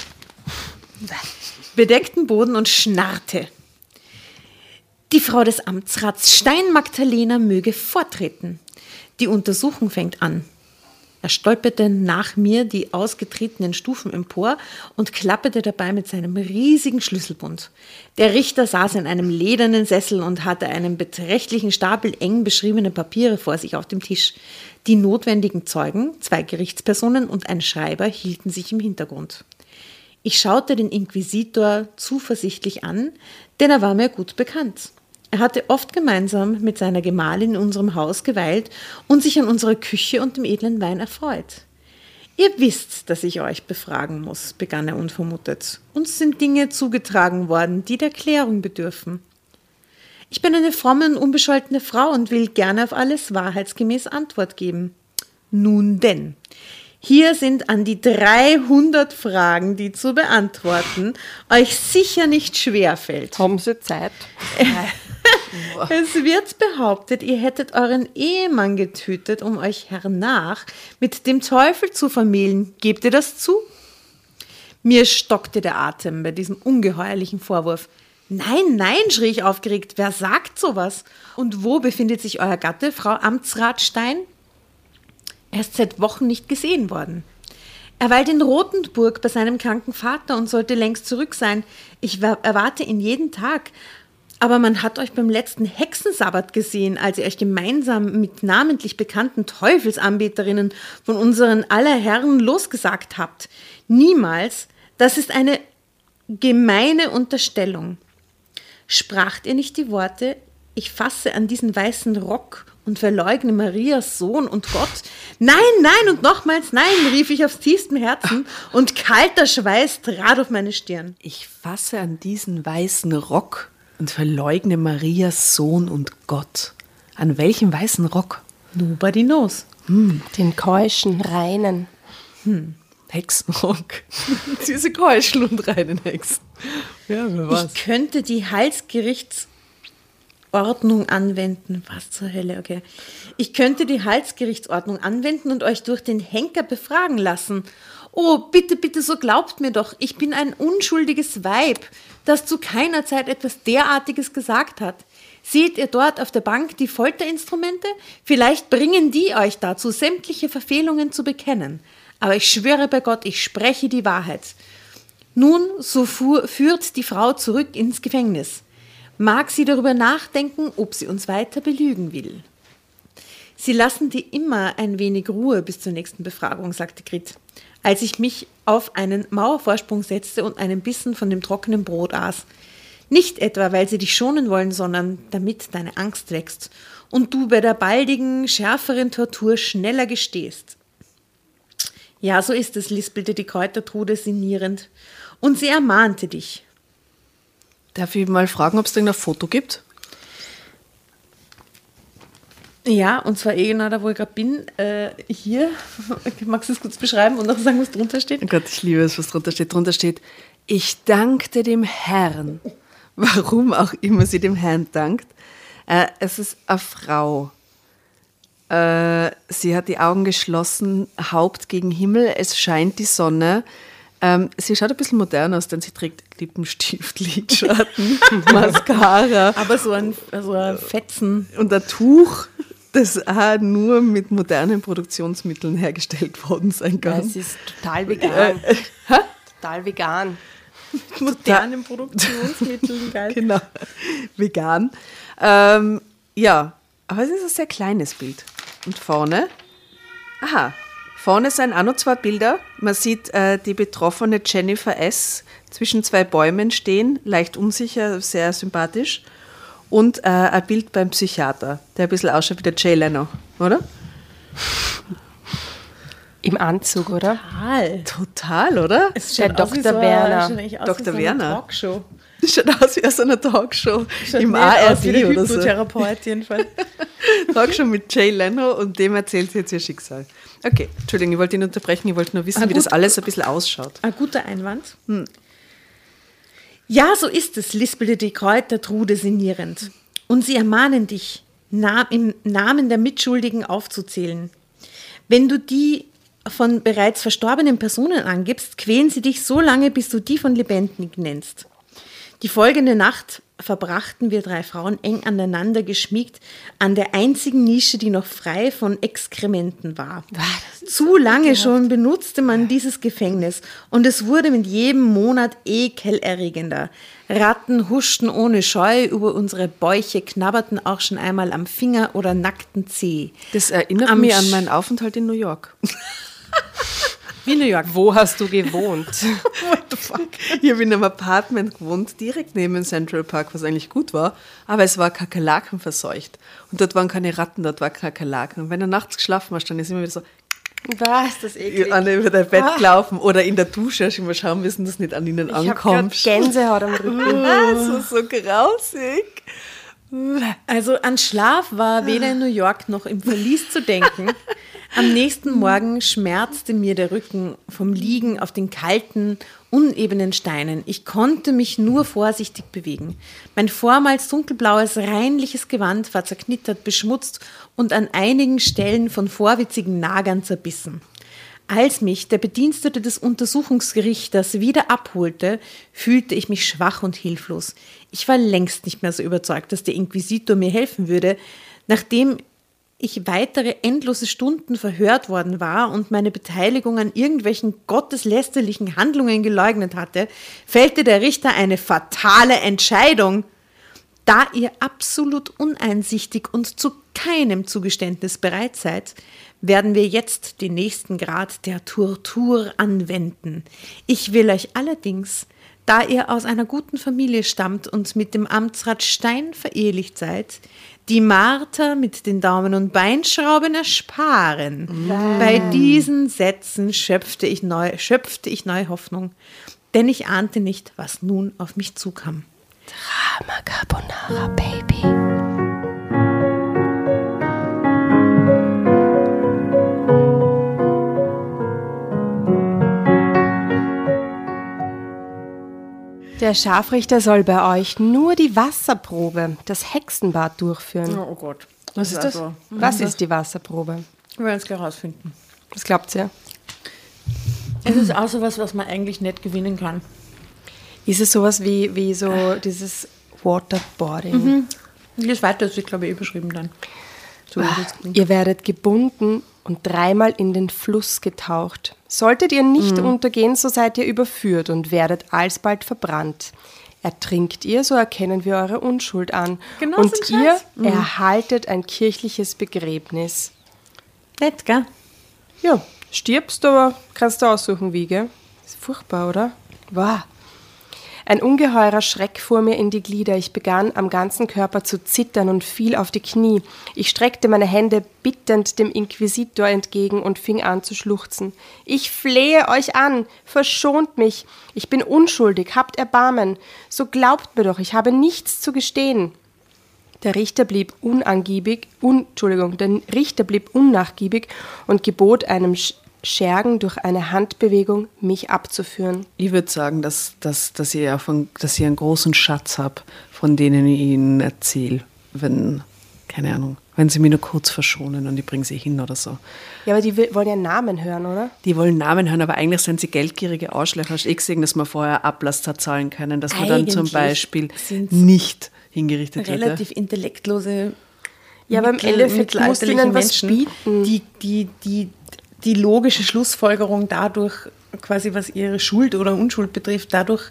Speaker 4: bedeckten Boden und schnarrte. Die Frau des Amtsrats Stein Magdalena möge vortreten. Die Untersuchung fängt an. Er stolperte nach mir die ausgetretenen Stufen empor und klapperte dabei mit seinem riesigen Schlüsselbund. Der Richter saß in einem ledernen Sessel und hatte einen beträchtlichen Stapel eng beschriebener Papiere vor sich auf dem Tisch. Die notwendigen Zeugen, zwei Gerichtspersonen und ein Schreiber hielten sich im Hintergrund. Ich schaute den Inquisitor zuversichtlich an, denn er war mir gut bekannt. Er hatte oft gemeinsam mit seiner Gemahlin in unserem Haus geweilt und sich an unserer Küche und dem edlen Wein erfreut. Ihr wisst, dass ich euch befragen muss, begann er unvermutet. Uns sind Dinge zugetragen worden, die der Klärung bedürfen. Ich bin eine fromme und unbescholtene Frau und will gerne auf alles wahrheitsgemäß Antwort geben. Nun denn, hier sind an die 300 Fragen, die zu beantworten euch sicher nicht schwerfällt.
Speaker 1: Haben sie Zeit?
Speaker 4: Es wird behauptet, ihr hättet euren Ehemann getötet, um euch hernach mit dem Teufel zu vermählen. Gebt ihr das zu? Mir stockte der Atem bei diesem ungeheuerlichen Vorwurf. Nein, nein, schrie ich aufgeregt. Wer sagt sowas? Und wo befindet sich euer Gatte, Frau Amtsrat Stein? Er ist seit Wochen nicht gesehen worden. Er weilt in Rothenburg bei seinem kranken Vater und sollte längst zurück sein. Ich wa- erwarte ihn jeden Tag. Aber man hat euch beim letzten Hexensabbat gesehen, als ihr euch gemeinsam mit namentlich bekannten Teufelsanbeterinnen von unseren aller Herren losgesagt habt. Niemals. Das ist eine gemeine Unterstellung. Spracht ihr nicht die Worte, ich fasse an diesen weißen Rock und verleugne Marias Sohn und Gott? Nein, nein und nochmals nein, rief ich aus tiefstem Herzen und kalter Schweiß trat auf meine Stirn.
Speaker 2: Ich fasse an diesen weißen Rock und verleugne Marias Sohn und Gott. An welchem weißen Rock?
Speaker 4: Nobody knows.
Speaker 1: Den keuschen, reinen.
Speaker 2: Hexenrock. Diese Keuschel und reinen Hexen. Ja, wer weiß.
Speaker 4: Ich könnte die Halsgerichtsordnung anwenden. Was zur Hölle, okay. Ich könnte die Halsgerichtsordnung anwenden und euch durch den Henker befragen lassen. Oh, bitte, bitte, so glaubt mir doch. Ich bin ein unschuldiges Weib, das zu keiner Zeit etwas derartiges gesagt hat. Seht ihr dort auf der Bank die Folterinstrumente? Vielleicht bringen die euch dazu, sämtliche Verfehlungen zu bekennen. Aber ich schwöre bei Gott, ich spreche die Wahrheit. Nun, so fuhr, führt die Frau zurück ins Gefängnis. Mag sie darüber nachdenken, ob sie uns weiter belügen will. Sie lassen dir immer ein wenig Ruhe bis zur nächsten Befragung, sagte Grit, als ich mich auf einen Mauervorsprung setzte und einen Bissen von dem trockenen Brot aß. Nicht etwa, weil sie dich schonen wollen, sondern damit deine Angst wächst und du bei der baldigen, schärferen Tortur schneller gestehst. Ja, so ist es, lispelte die Kräutertrude sinnierend. Und sie ermahnte dich.
Speaker 2: Darf ich mal fragen, ob es da ein Foto gibt?
Speaker 4: Ja, und zwar eh genau da, wo ich gerade bin. Äh, hier. Magst du es kurz beschreiben und noch sagen, was drunter steht?
Speaker 2: Oh Gott, ich liebe es, was drunter steht. Drunter steht, ich dankte dem Herrn. Warum auch immer sie dem Herrn dankt. Äh, es ist eine Frau. Äh, sie hat die Augen geschlossen, Haupt gegen Himmel, es scheint die Sonne. Ähm, sie schaut ein bisschen modern aus, denn sie trägt Lippenstift, Lidschatten, Mascara
Speaker 4: Aber so ein, so ein Fetzen.
Speaker 2: und ein Tuch, das auch nur mit modernen Produktionsmitteln hergestellt worden sein
Speaker 1: Ja,
Speaker 2: kann.
Speaker 1: es ist total vegan. total vegan.
Speaker 4: Modernen Produktionsmitteln, geil.
Speaker 2: Genau, vegan. Ähm, ja, aber es ist ein sehr kleines Bild. Und vorne, aha, vorne sind auch noch zwei Bilder. Man sieht äh, die betroffene Jennifer S. zwischen zwei Bäumen stehen, leicht unsicher, sehr sympathisch. Und äh, ein Bild beim Psychiater, der ein bisschen ausschaut wie der Jay Leno, oder?
Speaker 1: Im Anzug, oder?
Speaker 4: Total.
Speaker 2: Total, oder?
Speaker 4: Es
Speaker 1: Der
Speaker 4: schaut aus wie
Speaker 1: Dr.
Speaker 4: so
Speaker 1: Werner.
Speaker 4: Eigentlich aus
Speaker 2: Dr.
Speaker 4: wie so eine
Speaker 2: Werner.
Speaker 4: Talkshow.
Speaker 2: Schaut aus wie aus einer Talkshow
Speaker 4: Schaut
Speaker 2: im
Speaker 4: nicht aus wie der
Speaker 2: ARD oder so.
Speaker 4: Hypnotherapeut jedenfalls.
Speaker 2: Talkshow mit Jay Leno und dem erzählt sie jetzt ihr Schicksal. Okay, Entschuldigung, ich wollte ihn unterbrechen, ich wollte nur wissen,
Speaker 4: Ah,
Speaker 2: wie
Speaker 4: gut.
Speaker 2: das alles ein bisschen ausschaut.
Speaker 4: Ein guter Einwand. Ja, so ist es, lispelte die Kräutertrude sinnierend. Und sie ermahnen dich, im Namen der Mitschuldigen aufzuzählen. Wenn du die von bereits verstorbenen Personen angibst, quälen sie dich so lange, bis du die von Lebendigen nennst. Die folgende Nacht verbrachten wir drei Frauen eng aneinander geschmiegt an der einzigen Nische, die noch frei von Exkrementen war. Zu lange schon benutzte man dieses Gefängnis und es wurde mit jedem Monat ekelerregender. Ratten huschten ohne Scheu über unsere Bäuche, knabberten auch schon einmal am Finger oder nackten Zeh.
Speaker 2: Das erinnert
Speaker 4: Am
Speaker 2: mich an meinen Aufenthalt in New York.
Speaker 4: Wie New York.
Speaker 1: Wo hast du gewohnt?
Speaker 2: What the fuck? Ich habe in einem Apartment gewohnt, direkt neben Central Park, was eigentlich gut war, aber es war Kakerlaken verseucht. Und dort waren keine Ratten, dort war Kakerlaken. Und wenn du nachts geschlafen hast, dann ist immer wieder so
Speaker 1: Was, das eklig.
Speaker 2: an über dein Bett gelaufen oder in der Dusche du immer schauen müssen, dass nicht an ihnen
Speaker 1: Ich
Speaker 2: ankommst.
Speaker 1: Gänsehaut am Rücken.
Speaker 2: Das ist so grausig.
Speaker 4: Also an Schlaf war weder in New York noch im Verlies zu denken. Am nächsten Morgen schmerzte mir der Rücken vom Liegen auf den kalten, unebenen Steinen. Ich konnte mich nur vorsichtig bewegen. Mein vormals dunkelblaues, reinliches Gewand war zerknittert, beschmutzt und an einigen Stellen von vorwitzigen Nagern zerbissen. Als mich der Bedienstete des Untersuchungsgerichters wieder abholte, fühlte ich mich schwach und hilflos. Ich war längst nicht mehr so überzeugt, dass der Inquisitor mir helfen würde, nachdem ich weitere endlose Stunden verhört worden war und meine Beteiligung an irgendwelchen gotteslästerlichen Handlungen geleugnet hatte, fällte der Richter eine fatale Entscheidung. Da ihr absolut uneinsichtig und zu keinem Zugeständnis bereit seid, werden wir jetzt den nächsten Grad der Tortur anwenden. Ich will euch allerdings, da ihr aus einer guten Familie stammt und mit dem Amtsrat Stein verehelicht seid, die Marter mit den Daumen- und Beinschrauben ersparen. Bei diesen Sätzen schöpfte ich, neu, schöpfte ich neue Hoffnung, denn ich ahnte nicht, was nun auf mich zukam.
Speaker 1: Drama Carbonara, Baby. Der Scharfrichter soll bei euch nur die Wasserprobe, das Hexenbad durchführen.
Speaker 4: Oh Gott.
Speaker 2: Was ist das?
Speaker 1: Was ist die Wasserprobe?
Speaker 4: Wir werden es gleich rausfinden.
Speaker 1: Was glaubt ihr?
Speaker 4: Es ist auch sowas, was man eigentlich nicht gewinnen kann.
Speaker 1: Ist es sowas wie, wie so dieses Waterboarding?
Speaker 4: Weiter, das wird, glaube ich, eh beschrieben dann.
Speaker 1: Ihr werdet gebunden und dreimal in den Fluss getaucht. Solltet ihr nicht untergehen, so seid ihr überführt und werdet alsbald verbrannt. Ertrinkt ihr, so erkennen wir eure Unschuld an.
Speaker 4: Genau
Speaker 1: und
Speaker 4: so
Speaker 1: ihr
Speaker 4: Scheiß.
Speaker 1: erhaltet ein kirchliches Begräbnis.
Speaker 4: Nett, gell?
Speaker 1: Ja, stirbst, aber kannst du aussuchen, wie, gell? Ist furchtbar, oder? Wow. Ein ungeheurer Schreck fuhr mir in die Glieder. Ich begann am ganzen Körper zu zittern und fiel auf die Knie. Ich streckte meine Hände bittend dem Inquisitor entgegen und fing an zu schluchzen. Ich flehe euch an, verschont mich. Ich bin unschuldig, habt Erbarmen. So glaubt mir doch, ich habe nichts zu gestehen. Der Richter blieb unangiebig, un, Entschuldigung, der Richter blieb unnachgiebig und gebot einem Schergen durch eine Handbewegung, mich abzuführen.
Speaker 2: Ich würde sagen, dass, dass, dass, ich von, dass ich einen großen Schatz habe, von denen ich Ihnen erzähle, wenn, keine Ahnung, wenn Sie mich nur kurz verschonen und ich bringe Sie hin oder so.
Speaker 1: Ja, aber die will- wollen ja Namen hören, oder?
Speaker 2: Die wollen Namen hören, aber eigentlich sind sie geldgierige Arschlöcher. Hast du eh gesehen, dass man vorher Ablass hat zahlen können, dass man dann zum Beispiel nicht hingerichtet wird.
Speaker 4: Relativ intellektlose.
Speaker 1: Ja, aber im Endeffekt
Speaker 4: mittelalterliche
Speaker 1: ihnen was bieten.
Speaker 4: Die, die, die, die logische Schlussfolgerung dadurch, quasi was ihre Schuld oder Unschuld betrifft, dadurch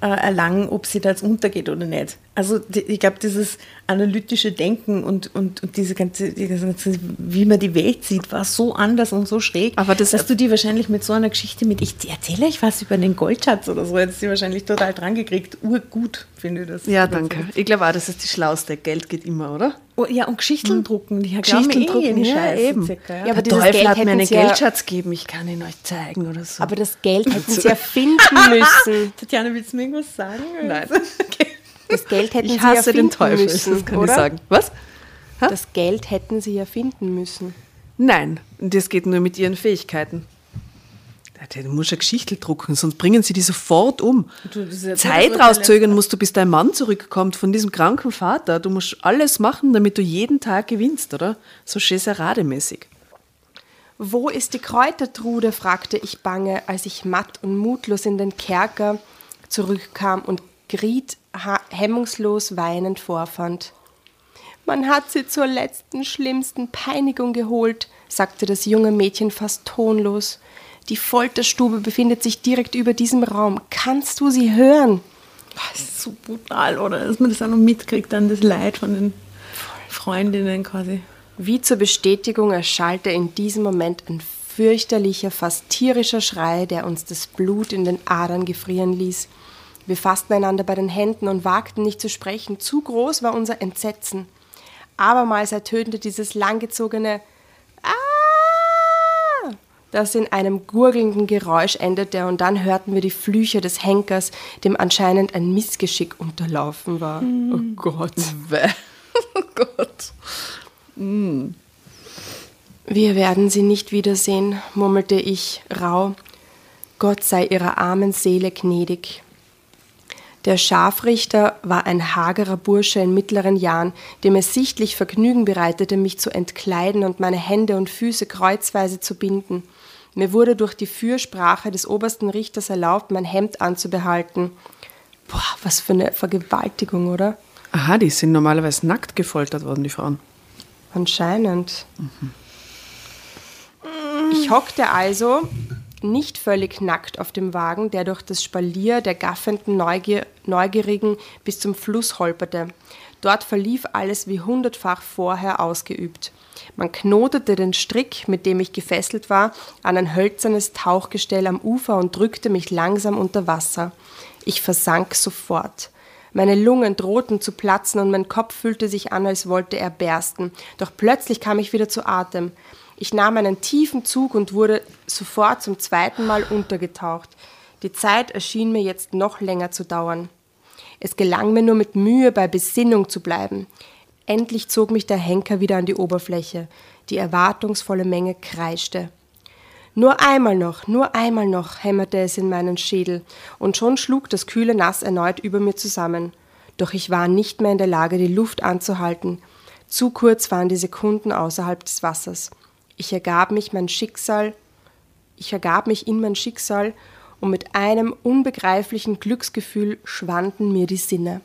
Speaker 4: äh, erlangen, ob sie da jetzt untergeht oder nicht. Also ich glaube, dieses analytische Denken und, und, und diese ganze, die ganze, wie man die Welt sieht, war so anders und so schräg,
Speaker 2: Aber das-
Speaker 4: dass du die wahrscheinlich mit so einer Geschichte mit, ich erzähle euch was über den Goldschatz oder so, hättest du die wahrscheinlich total dran gekriegt. Urgut, finde ich das.
Speaker 2: Ja, danke. Ich glaube auch, das ist die schlauste. Geld geht immer, oder?
Speaker 4: Oh, ja, und Geschichten drucken, die
Speaker 2: Geschichten
Speaker 4: eh
Speaker 2: drucken,
Speaker 4: jeden
Speaker 2: ja,
Speaker 4: Scheiß,
Speaker 2: eben.
Speaker 4: circa, ja.
Speaker 1: Ja, aber
Speaker 2: Der Teufel
Speaker 1: Geld
Speaker 2: hat mir einen
Speaker 1: sie ja-
Speaker 2: Geldschatz gegeben, ich kann ihn euch zeigen oder so.
Speaker 1: Aber das Geld hätten sie erfinden müssen.
Speaker 4: Tatjana, willst du mir irgendwas sagen?
Speaker 2: Nein.
Speaker 1: Das Geld hätten
Speaker 2: ich
Speaker 1: sie
Speaker 2: hasse
Speaker 1: erfinden
Speaker 2: den Teufel,
Speaker 1: müssen,
Speaker 2: das kann
Speaker 1: oder?
Speaker 2: ich sagen. Was?
Speaker 1: Das Geld hätten sie erfinden müssen.
Speaker 2: Nein, das geht nur mit ihren Fähigkeiten. Du musst eine Geschichte drucken, sonst bringen sie die sofort um.
Speaker 4: Du, ja
Speaker 2: Zeit rauszögern musst du, bis dein Mann zurückkommt von diesem kranken Vater. Du musst alles machen, damit du jeden Tag gewinnst, oder? So Chesserade-mäßig.
Speaker 1: Wo ist die Kräutertrude? fragte ich bange, als ich matt und mutlos in den Kerker zurückkam und Griet ha- hemmungslos weinend vorfand. Man hat sie zur letzten schlimmsten Peinigung geholt, sagte das junge Mädchen fast tonlos. Die Folterstube befindet sich direkt über diesem Raum. Kannst du sie hören?
Speaker 4: Das ist so brutal, oder? Dass man das auch noch mitkriegt, dann das Leid von den Freundinnen quasi.
Speaker 1: Wie zur Bestätigung erschallte in diesem Moment ein fürchterlicher, fast tierischer Schrei, der uns das Blut in den Adern gefrieren ließ. Wir fassten einander bei den Händen und wagten nicht zu sprechen. Zu groß war unser Entsetzen. Abermals ertönte dieses langgezogene Ah, das in einem gurgelnden Geräusch endete, und dann hörten wir die Flüche des Henkers, dem anscheinend ein Missgeschick unterlaufen war. Oh Gott.
Speaker 2: oh Gott.
Speaker 1: Wir werden sie nicht wiedersehen, murmelte ich rauh. Gott sei ihrer armen Seele gnädig. Der Scharfrichter war ein hagerer Bursche in mittleren Jahren, dem es sichtlich Vergnügen bereitete, mich zu entkleiden und meine Hände und Füße kreuzweise zu binden. Mir wurde durch die Fürsprache des obersten Richters erlaubt, mein Hemd anzubehalten. Boah, was für eine Vergewaltigung, oder?
Speaker 2: Aha, die sind normalerweise nackt gefoltert worden, die Frauen.
Speaker 1: Anscheinend. Ich hockte also nicht völlig nackt auf dem Wagen, der durch das Spalier der gaffenden Neugier Neugierigen bis zum Fluss holperte. Dort verlief alles wie hundertfach vorher ausgeübt. Man knotete den Strick, mit dem ich gefesselt war, an ein hölzernes Tauchgestell am Ufer und drückte mich langsam unter Wasser. Ich versank sofort. Meine Lungen drohten zu platzen und mein Kopf fühlte sich an, als wollte er bersten. Doch plötzlich kam ich wieder zu Atem. Ich nahm einen tiefen Zug und wurde sofort zum zweiten Mal untergetaucht. Die Zeit erschien mir jetzt noch länger zu dauern. Es gelang mir nur mit Mühe bei Besinnung zu bleiben. Endlich zog mich der Henker wieder an die Oberfläche. Die erwartungsvolle Menge kreischte. Nur einmal noch, nur einmal noch, hämmerte es in meinen Schädel, und schon schlug das kühle Nass erneut über mir zusammen. Doch ich war nicht mehr in der Lage, die Luft anzuhalten. Zu kurz waren die Sekunden außerhalb des Wassers. Ich ergab mich mein Schicksal, ich ergab mich in mein Schicksal, und mit einem unbegreiflichen Glücksgefühl schwanden mir die Sinne.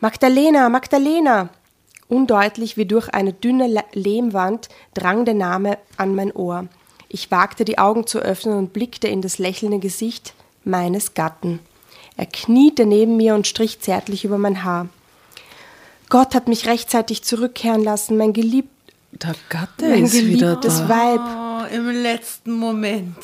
Speaker 1: Magdalena, Magdalena! Undeutlich wie durch eine dünne Lehmwand drang der Name an mein Ohr. Ich wagte die Augen zu öffnen und blickte in das lächelnde Gesicht meines Gatten. Er kniete neben mir und strich zärtlich über mein Haar. Gott hat mich rechtzeitig zurückkehren lassen, mein geliebter
Speaker 2: Der Gatte
Speaker 1: mein
Speaker 2: ist wieder
Speaker 1: geliebtes
Speaker 2: da.
Speaker 1: Weib.
Speaker 4: Oh, im letzten Moment.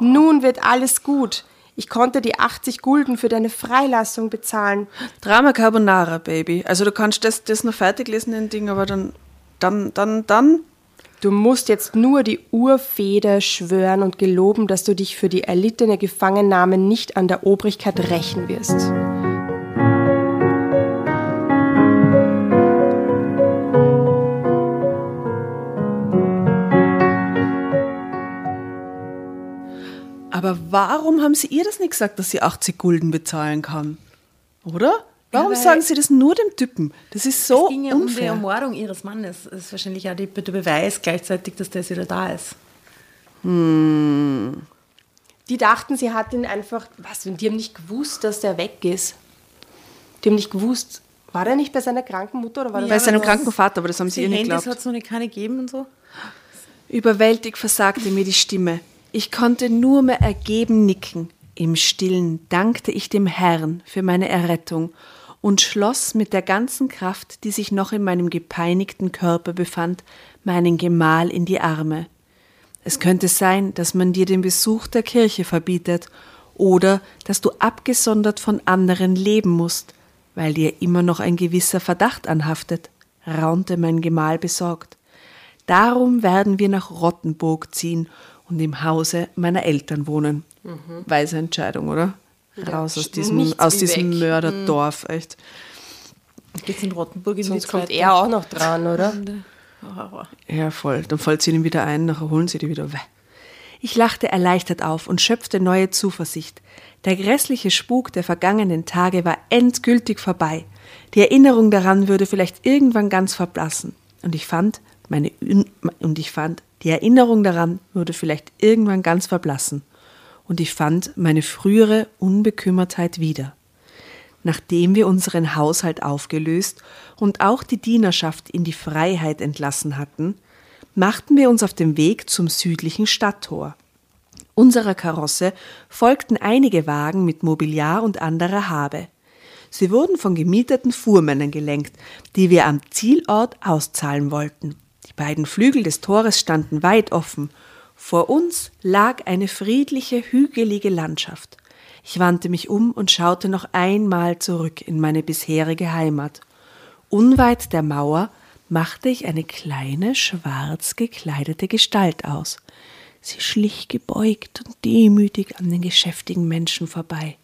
Speaker 1: Nun wird alles gut. Ich konnte die 80 Gulden für deine Freilassung bezahlen.
Speaker 2: Drama Carbonara, Baby. Also du kannst das, das noch fertig lesen, den Ding, aber dann, dann, dann, dann.
Speaker 1: Du musst jetzt nur die Urfeder schwören und geloben, dass du dich für die erlittene Gefangennahme nicht an der Obrigkeit rächen wirst.
Speaker 2: Aber warum haben sie ihr das nicht gesagt, dass sie 80 Gulden bezahlen kann? Oder? Warum
Speaker 4: weil-
Speaker 2: sagen sie das nur dem Typen? Das ist so
Speaker 4: es ging ja um die
Speaker 2: unfair.
Speaker 4: Ermordung ihres Mannes. Das ist wahrscheinlich auch die, der Beweis gleichzeitig, dass der wieder da ist.
Speaker 1: Die dachten, sie hat ihn einfach. Was? Und die haben nicht gewusst, dass der weg ist. Die haben nicht gewusst. War der nicht bei seiner kranken Mutter oder war der
Speaker 2: Bei seinem kranken Vater, aber das haben sie ihr nicht
Speaker 4: Handys
Speaker 2: geglaubt.
Speaker 4: hat es noch nicht keine gegeben und so.
Speaker 2: Überwältigt versagte mir die Stimme. Ich konnte nur mehr ergeben nicken. Im Stillen dankte ich dem Herrn für meine Errettung und schloss mit der ganzen Kraft, die sich noch in meinem gepeinigten Körper befand, meinen Gemahl in die Arme. Es könnte sein, dass man dir den Besuch der Kirche verbietet oder dass du abgesondert von anderen leben musst, weil dir immer noch ein gewisser Verdacht anhaftet, raunte mein Gemahl besorgt. Darum werden wir nach Rottenburg ziehen und im Hause meiner Eltern wohnen. Weise Entscheidung, oder? Raus aus diesem, aus diesem
Speaker 1: weg.
Speaker 2: Mörderdorf, echt.
Speaker 4: Geht's in Rottenburg in
Speaker 1: Sonst kommt er auch noch dran, oder?
Speaker 2: Ja, voll. Dann fällt sie ihn wieder ein, nachher holen sie die wieder weg. Ich lachte erleichtert auf und schöpfte neue Zuversicht. Der grässliche Spuk der vergangenen Tage war endgültig vorbei. Die Erinnerung daran würde vielleicht irgendwann ganz verblassen. Und ich fand, meine, Un- und ich fand, die Erinnerung daran würde vielleicht irgendwann ganz verblassen. Und ich fand meine frühere Unbekümmertheit wieder. Nachdem wir unseren Haushalt aufgelöst und auch die Dienerschaft in die Freiheit entlassen hatten, machten wir uns auf den Weg zum südlichen Stadttor. Unserer Karosse folgten einige Wagen mit Mobiliar und anderer Habe. Sie wurden von gemieteten Fuhrmännern gelenkt, die wir am Zielort auszahlen wollten. Die beiden Flügel des Tores standen weit offen. Vor uns lag eine friedliche, hügelige Landschaft. Ich wandte mich um und schaute noch einmal zurück in meine bisherige Heimat. Unweit der Mauer machte ich eine kleine, schwarz gekleidete Gestalt aus. Sie schlich gebeugt und demütig an den geschäftigen Menschen vorbei.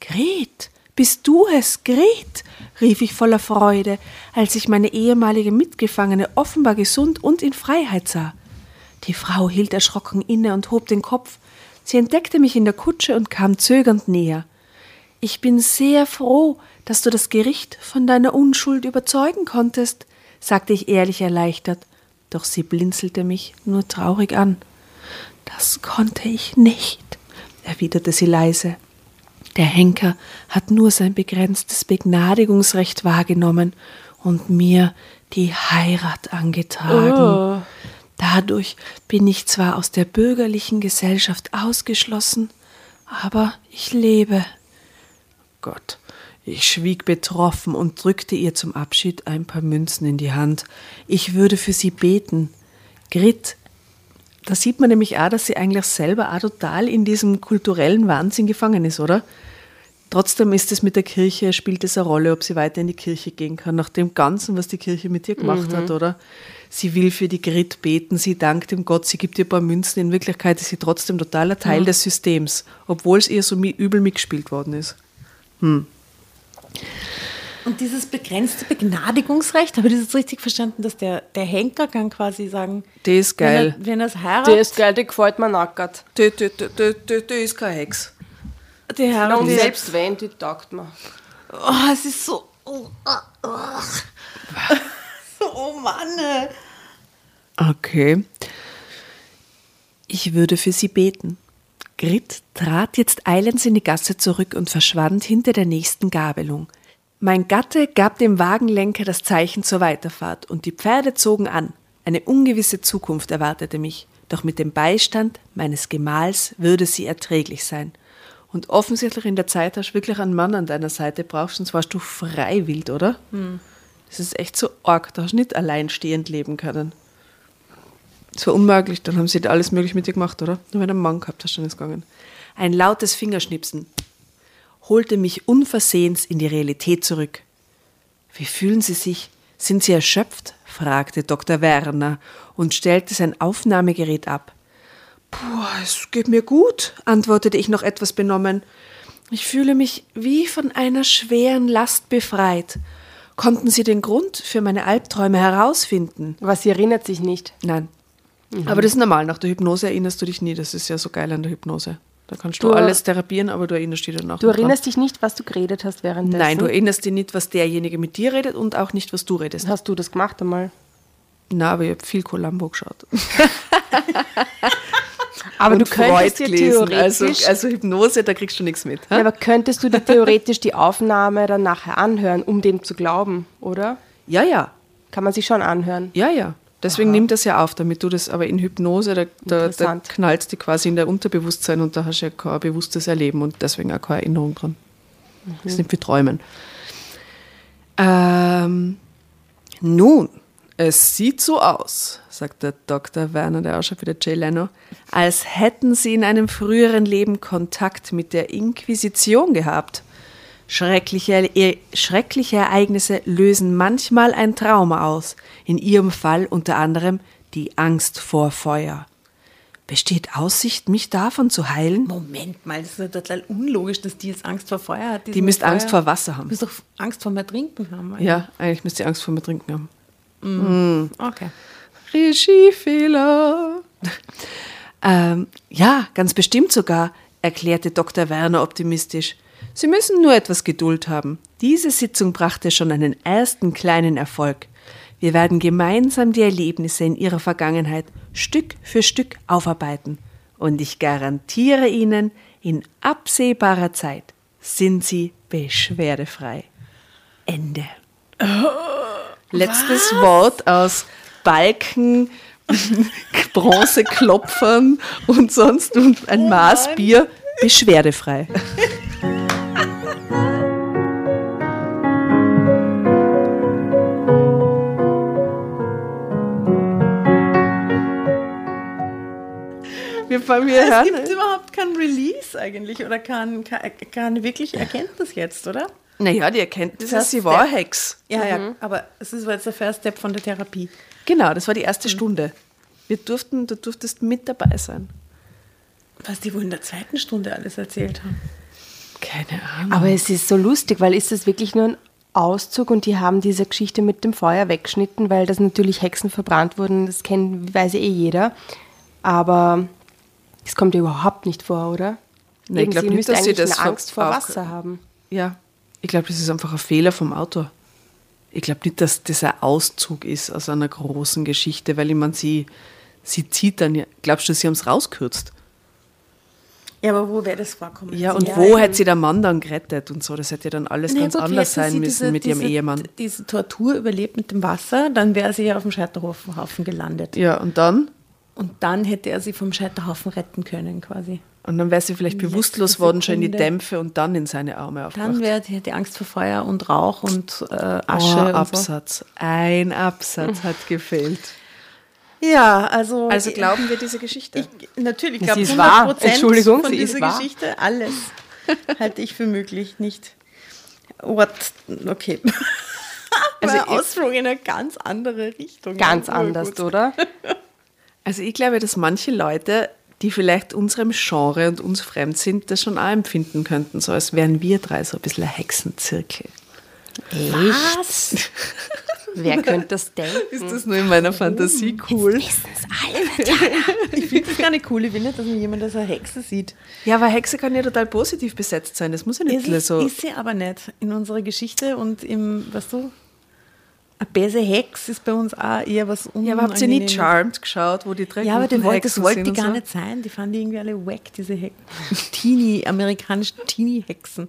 Speaker 2: Gret, bist du es, Gret? rief ich voller Freude, als ich meine ehemalige Mitgefangene offenbar gesund und in Freiheit sah. Die Frau hielt erschrocken inne und hob den Kopf. Sie entdeckte mich in der Kutsche und kam zögernd näher. Ich bin sehr froh, dass du das Gericht von deiner Unschuld überzeugen konntest, sagte ich ehrlich erleichtert, doch sie blinzelte mich nur traurig an. Das konnte ich nicht, erwiderte sie leise. Der Henker hat nur sein begrenztes Begnadigungsrecht wahrgenommen und mir die Heirat angetragen. Dadurch bin ich zwar aus der bürgerlichen Gesellschaft ausgeschlossen, aber ich lebe. Gott, ich schwieg betroffen und drückte ihr zum Abschied ein paar Münzen in die Hand. Ich würde für sie beten. Grit, da sieht man nämlich auch, dass sie eigentlich selber auch total in diesem kulturellen Wahnsinn gefangen ist, oder? Trotzdem ist es mit der Kirche, spielt es eine Rolle, ob sie weiter in die Kirche gehen kann, nach dem Ganzen, was die Kirche mit ihr gemacht hat, oder? Sie will für die Grit beten, sie dankt dem Gott, sie gibt ihr ein paar Münzen. In Wirklichkeit ist sie trotzdem totaler Teil des Systems, obwohl es ihr so übel mitgespielt worden ist.
Speaker 4: Und dieses begrenzte Begnadigungsrecht, habe ich das jetzt richtig verstanden, dass der, der Henker kann quasi sagen,
Speaker 2: Das ist geil.
Speaker 4: wenn er, es
Speaker 1: Der
Speaker 4: heiratet,
Speaker 1: ist geil, der gefällt mir nackert.
Speaker 2: Die ist kein Hex.
Speaker 4: Der
Speaker 1: Ja, und selbst wenn, die taugt mir.
Speaker 4: Oh, es ist so. Oh, oh. so, oh Mann.
Speaker 2: Okay. Ich würde für sie beten. Grit trat jetzt eilends in die Gasse zurück und verschwand hinter der nächsten Gabelung. Mein Gatte gab dem Wagenlenker das Zeichen zur Weiterfahrt und die Pferde zogen an. Eine ungewisse Zukunft erwartete mich, doch mit dem Beistand meines Gemahls würde sie erträglich sein. Und offensichtlich in der Zeit hast du wirklich einen Mann an deiner Seite brauchst, sonst warst du frei wild, oder? Das ist echt so arg, da hast du nicht alleinstehend leben können. Das war unmöglich, dann haben sie alles möglich mit dir gemacht, oder? Nur wenn du einen Mann gehabt hast, dann ist es gegangen. Ein lautes Fingerschnipsen holte mich unversehens in die Realität zurück. Wie fühlen Sie sich? Sind Sie erschöpft? fragte Dr. Werner und stellte sein Aufnahmegerät ab. Puh, es geht mir gut, antwortete ich noch etwas benommen. Ich fühle mich wie von einer schweren Last befreit. Konnten Sie den Grund für meine Albträume herausfinden?
Speaker 1: Was sie erinnert sich nicht.
Speaker 2: Nein. Aber das ist normal. Nach der Hypnose erinnerst du dich nie. Das ist ja so geil an der Hypnose. Da kannst du,
Speaker 1: Du-
Speaker 2: alles therapieren, aber du erinnerst dich danach.
Speaker 1: Du
Speaker 2: nicht dran.
Speaker 1: erinnerst dich nicht, was du geredet hast währenddessen.
Speaker 2: Nein, du erinnerst dich nicht, was derjenige mit dir redet und auch nicht, was du redest.
Speaker 1: Hast du das gemacht einmal?
Speaker 2: Na, aber ich habe viel Columbo geschaut.
Speaker 1: Aber du könntest
Speaker 2: Freud
Speaker 1: dir
Speaker 2: gelesen.
Speaker 1: theoretisch...
Speaker 2: Also, also Hypnose, da kriegst du nichts mit.
Speaker 1: ja, aber könntest du dir theoretisch die Aufnahme dann nachher anhören, um dem zu glauben, oder?
Speaker 2: Ja, ja.
Speaker 1: Kann man sich schon anhören.
Speaker 2: Ja, ja. Deswegen nimmt das ja auf, damit du das, aber in Hypnose, da, da, da knallst du quasi in der Unterbewusstsein und da hast du ja kein bewusstes Erleben und deswegen auch keine Erinnerung dran. Das ist nicht für Träumen. Ähm, nun, es sieht so aus, sagt der Dr. Werner, der ausschaut wie der Jay Leno, als hätten sie in einem früheren Leben Kontakt mit der Inquisition gehabt. Schreckliche, E- schreckliche Ereignisse lösen manchmal ein Trauma aus, in ihrem Fall unter anderem die Angst vor Feuer. Besteht Aussicht, mich davon zu heilen?
Speaker 4: Moment mal, das ist ja total unlogisch, dass die jetzt Angst vor Feuer hat.
Speaker 2: Die müsste Angst vor Wasser haben.
Speaker 4: Du müsst doch Angst vor mehr Trinken haben.
Speaker 2: Ja, eigentlich müsste ich Angst vor mir trinken haben.
Speaker 4: Okay.
Speaker 2: Regiefehler. ähm, ja, ganz bestimmt sogar, erklärte Dr. Werner optimistisch. Sie müssen nur etwas Geduld haben. Diese Sitzung brachte schon einen ersten kleinen Erfolg. Wir werden gemeinsam die Erlebnisse in Ihrer Vergangenheit Stück für Stück aufarbeiten. Und ich garantiere Ihnen, in absehbarer Zeit sind Sie beschwerdefrei. Ende. Letztes Wort aus Balken, Bronzeklopfern und sonst und ein Maß Bier beschwerdefrei. Wir, wir
Speaker 4: Es
Speaker 2: hören,
Speaker 4: gibt überhaupt kein Release eigentlich oder kein, kein, keine wirkliche Erkenntnis jetzt, oder?
Speaker 2: naja, die Erkenntnis
Speaker 4: Das
Speaker 2: ist, sie war Hex.
Speaker 4: Ja, ja, aber es ist jetzt der First Step von der Therapie.
Speaker 2: Genau, das war die erste Stunde. Wir durften, du durftest mit dabei sein.
Speaker 4: Was die wohl in der zweiten Stunde alles erzählt haben.
Speaker 2: Keine Ahnung.
Speaker 1: Aber es ist so lustig, weil ist das wirklich nur ein Auszug und die haben diese Geschichte mit dem Feuer weggeschnitten, weil das natürlich Hexen verbrannt wurden, das kennt, weiß eh jeder. Aber es kommt ja überhaupt nicht vor, oder?
Speaker 2: Nee, ich
Speaker 1: Eben,
Speaker 2: glaub
Speaker 1: sie
Speaker 2: nicht, dass sie
Speaker 1: eigentlich
Speaker 2: das
Speaker 1: eine Angst vor Wasser haben.
Speaker 2: Ja, ich glaube, das ist einfach ein Fehler vom Autor. Ich glaube nicht, dass das ein Auszug ist aus einer großen Geschichte, weil ich meine, sie, sie zieht dann ja. Glaubst du, sie haben es rauskürzt?
Speaker 4: Ja, aber wo wäre das vorkommen?
Speaker 2: Ja, und
Speaker 4: ja,
Speaker 2: wo hätte sie der Mann dann gerettet und so? Das hätte ja dann alles
Speaker 4: Nee,
Speaker 2: ganz anders sein müssen
Speaker 4: diese-
Speaker 2: mit ihrem
Speaker 4: diese,
Speaker 2: Ehemann.
Speaker 4: Diese Tortur überlebt mit dem Wasser, dann wäre sie ja auf dem Scheiterhaufen Haufen gelandet.
Speaker 2: Ja, und dann?
Speaker 4: Und dann hätte er sie vom Scheiterhaufen retten können, quasi.
Speaker 2: Und dann wäre sie vielleicht bewusstlos worden, schon in die. Dämpfe und dann in seine Arme
Speaker 4: Dann
Speaker 2: aufgewacht.
Speaker 4: wäre die, die Angst vor Feuer und Rauch und äh,
Speaker 2: Oh,
Speaker 4: Asche. und so.
Speaker 2: Absatz. Ein Absatz hat gefehlt.
Speaker 4: Ja, also.
Speaker 2: Also glauben wir diese Geschichte?
Speaker 4: Ich, natürlich, glaube
Speaker 1: ist
Speaker 4: 100
Speaker 1: wahr.
Speaker 4: Prozent
Speaker 1: Entschuldigung,
Speaker 4: von dieser
Speaker 1: wahr.
Speaker 4: Geschichte, alles halte ich für möglich, nicht. What? Okay.
Speaker 1: Also
Speaker 4: Ausflug in eine ganz andere Richtung.
Speaker 1: Ganz anders,
Speaker 4: gut.
Speaker 1: oder?
Speaker 2: Also ich glaube, dass manche Leute, die vielleicht unserem Genre und uns fremd sind, das schon auch empfinden könnten, so als wären wir drei so ein bisschen ein Hexenzirkel.
Speaker 1: Echt? Wer könnte das denken?
Speaker 2: Ist das nur in meiner Fantasie cool?
Speaker 4: Ich finde das gar nicht cool. Ich will nicht, dass man jemand als eine Hexe sieht.
Speaker 2: Ja, aber Hexe kann ja total positiv besetzt sein. Das muss ja nicht
Speaker 4: Ist,
Speaker 2: so.
Speaker 4: ist sie aber nicht in unserer Geschichte und im, weißt du, eine böse Hex ist bei uns auch eher was
Speaker 2: Ja, aber habt ihr nie
Speaker 4: Unangenehmes.
Speaker 2: Charmed geschaut, wo die drei
Speaker 4: Ja, aber die
Speaker 2: guten
Speaker 4: wollte, das
Speaker 2: Hexen
Speaker 4: wollte die gar
Speaker 2: so?
Speaker 4: nicht sein. Die fanden die irgendwie alle wack, diese He Teenie, amerikanischen Teenie-Hexen.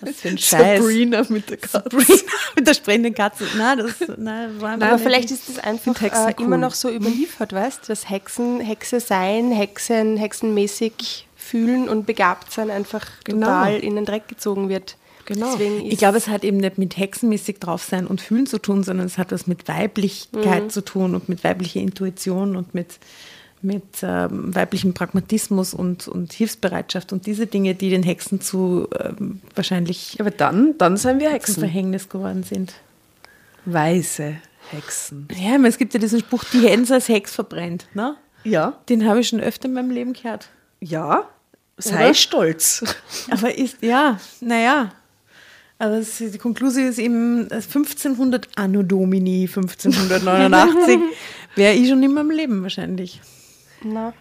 Speaker 4: Was für ein Scheiß.
Speaker 2: Sabrina mit der Katze.
Speaker 4: Sabrina mit der sprechenden Katze. Nein, das, nein, war
Speaker 1: Aber
Speaker 4: nicht-
Speaker 1: vielleicht ist das einfach
Speaker 2: Hexen
Speaker 1: äh, immer
Speaker 2: cool.
Speaker 1: noch so überliefert, weißt dass Hexen, Hexe sein, Hexen, hexenmäßig fühlen und begabt sein einfach
Speaker 2: Genau.
Speaker 1: total in den Dreck gezogen wird.
Speaker 2: Genau.
Speaker 1: Deswegen
Speaker 4: Ich glaube, es hat eben nicht mit hexenmäßig drauf sein und fühlen zu tun, sondern es hat was mit Weiblichkeit zu tun und mit weiblicher Intuition und mit, mit ähm, weiblichem Pragmatismus und, und Hilfsbereitschaft und diese Dinge, die den Hexen zu ähm, wahrscheinlich
Speaker 2: aber dann, dann sind wir Hexen.
Speaker 4: Verhängnis geworden sind.
Speaker 2: Weise Hexen.
Speaker 4: Ja, es gibt ja diesen Spruch, die Hens als Hex verbrennt. Ne?
Speaker 2: Ja.
Speaker 4: Den habe ich schon öfter in meinem Leben gehört.
Speaker 2: Ja. Sei
Speaker 4: Oder?
Speaker 2: stolz.
Speaker 4: Aber ist, ja, naja. Aber es, die Konklusion ist eben äh, 1500 Anno Domini, 1589, wäre ich schon in meinem Leben wahrscheinlich.
Speaker 1: Na,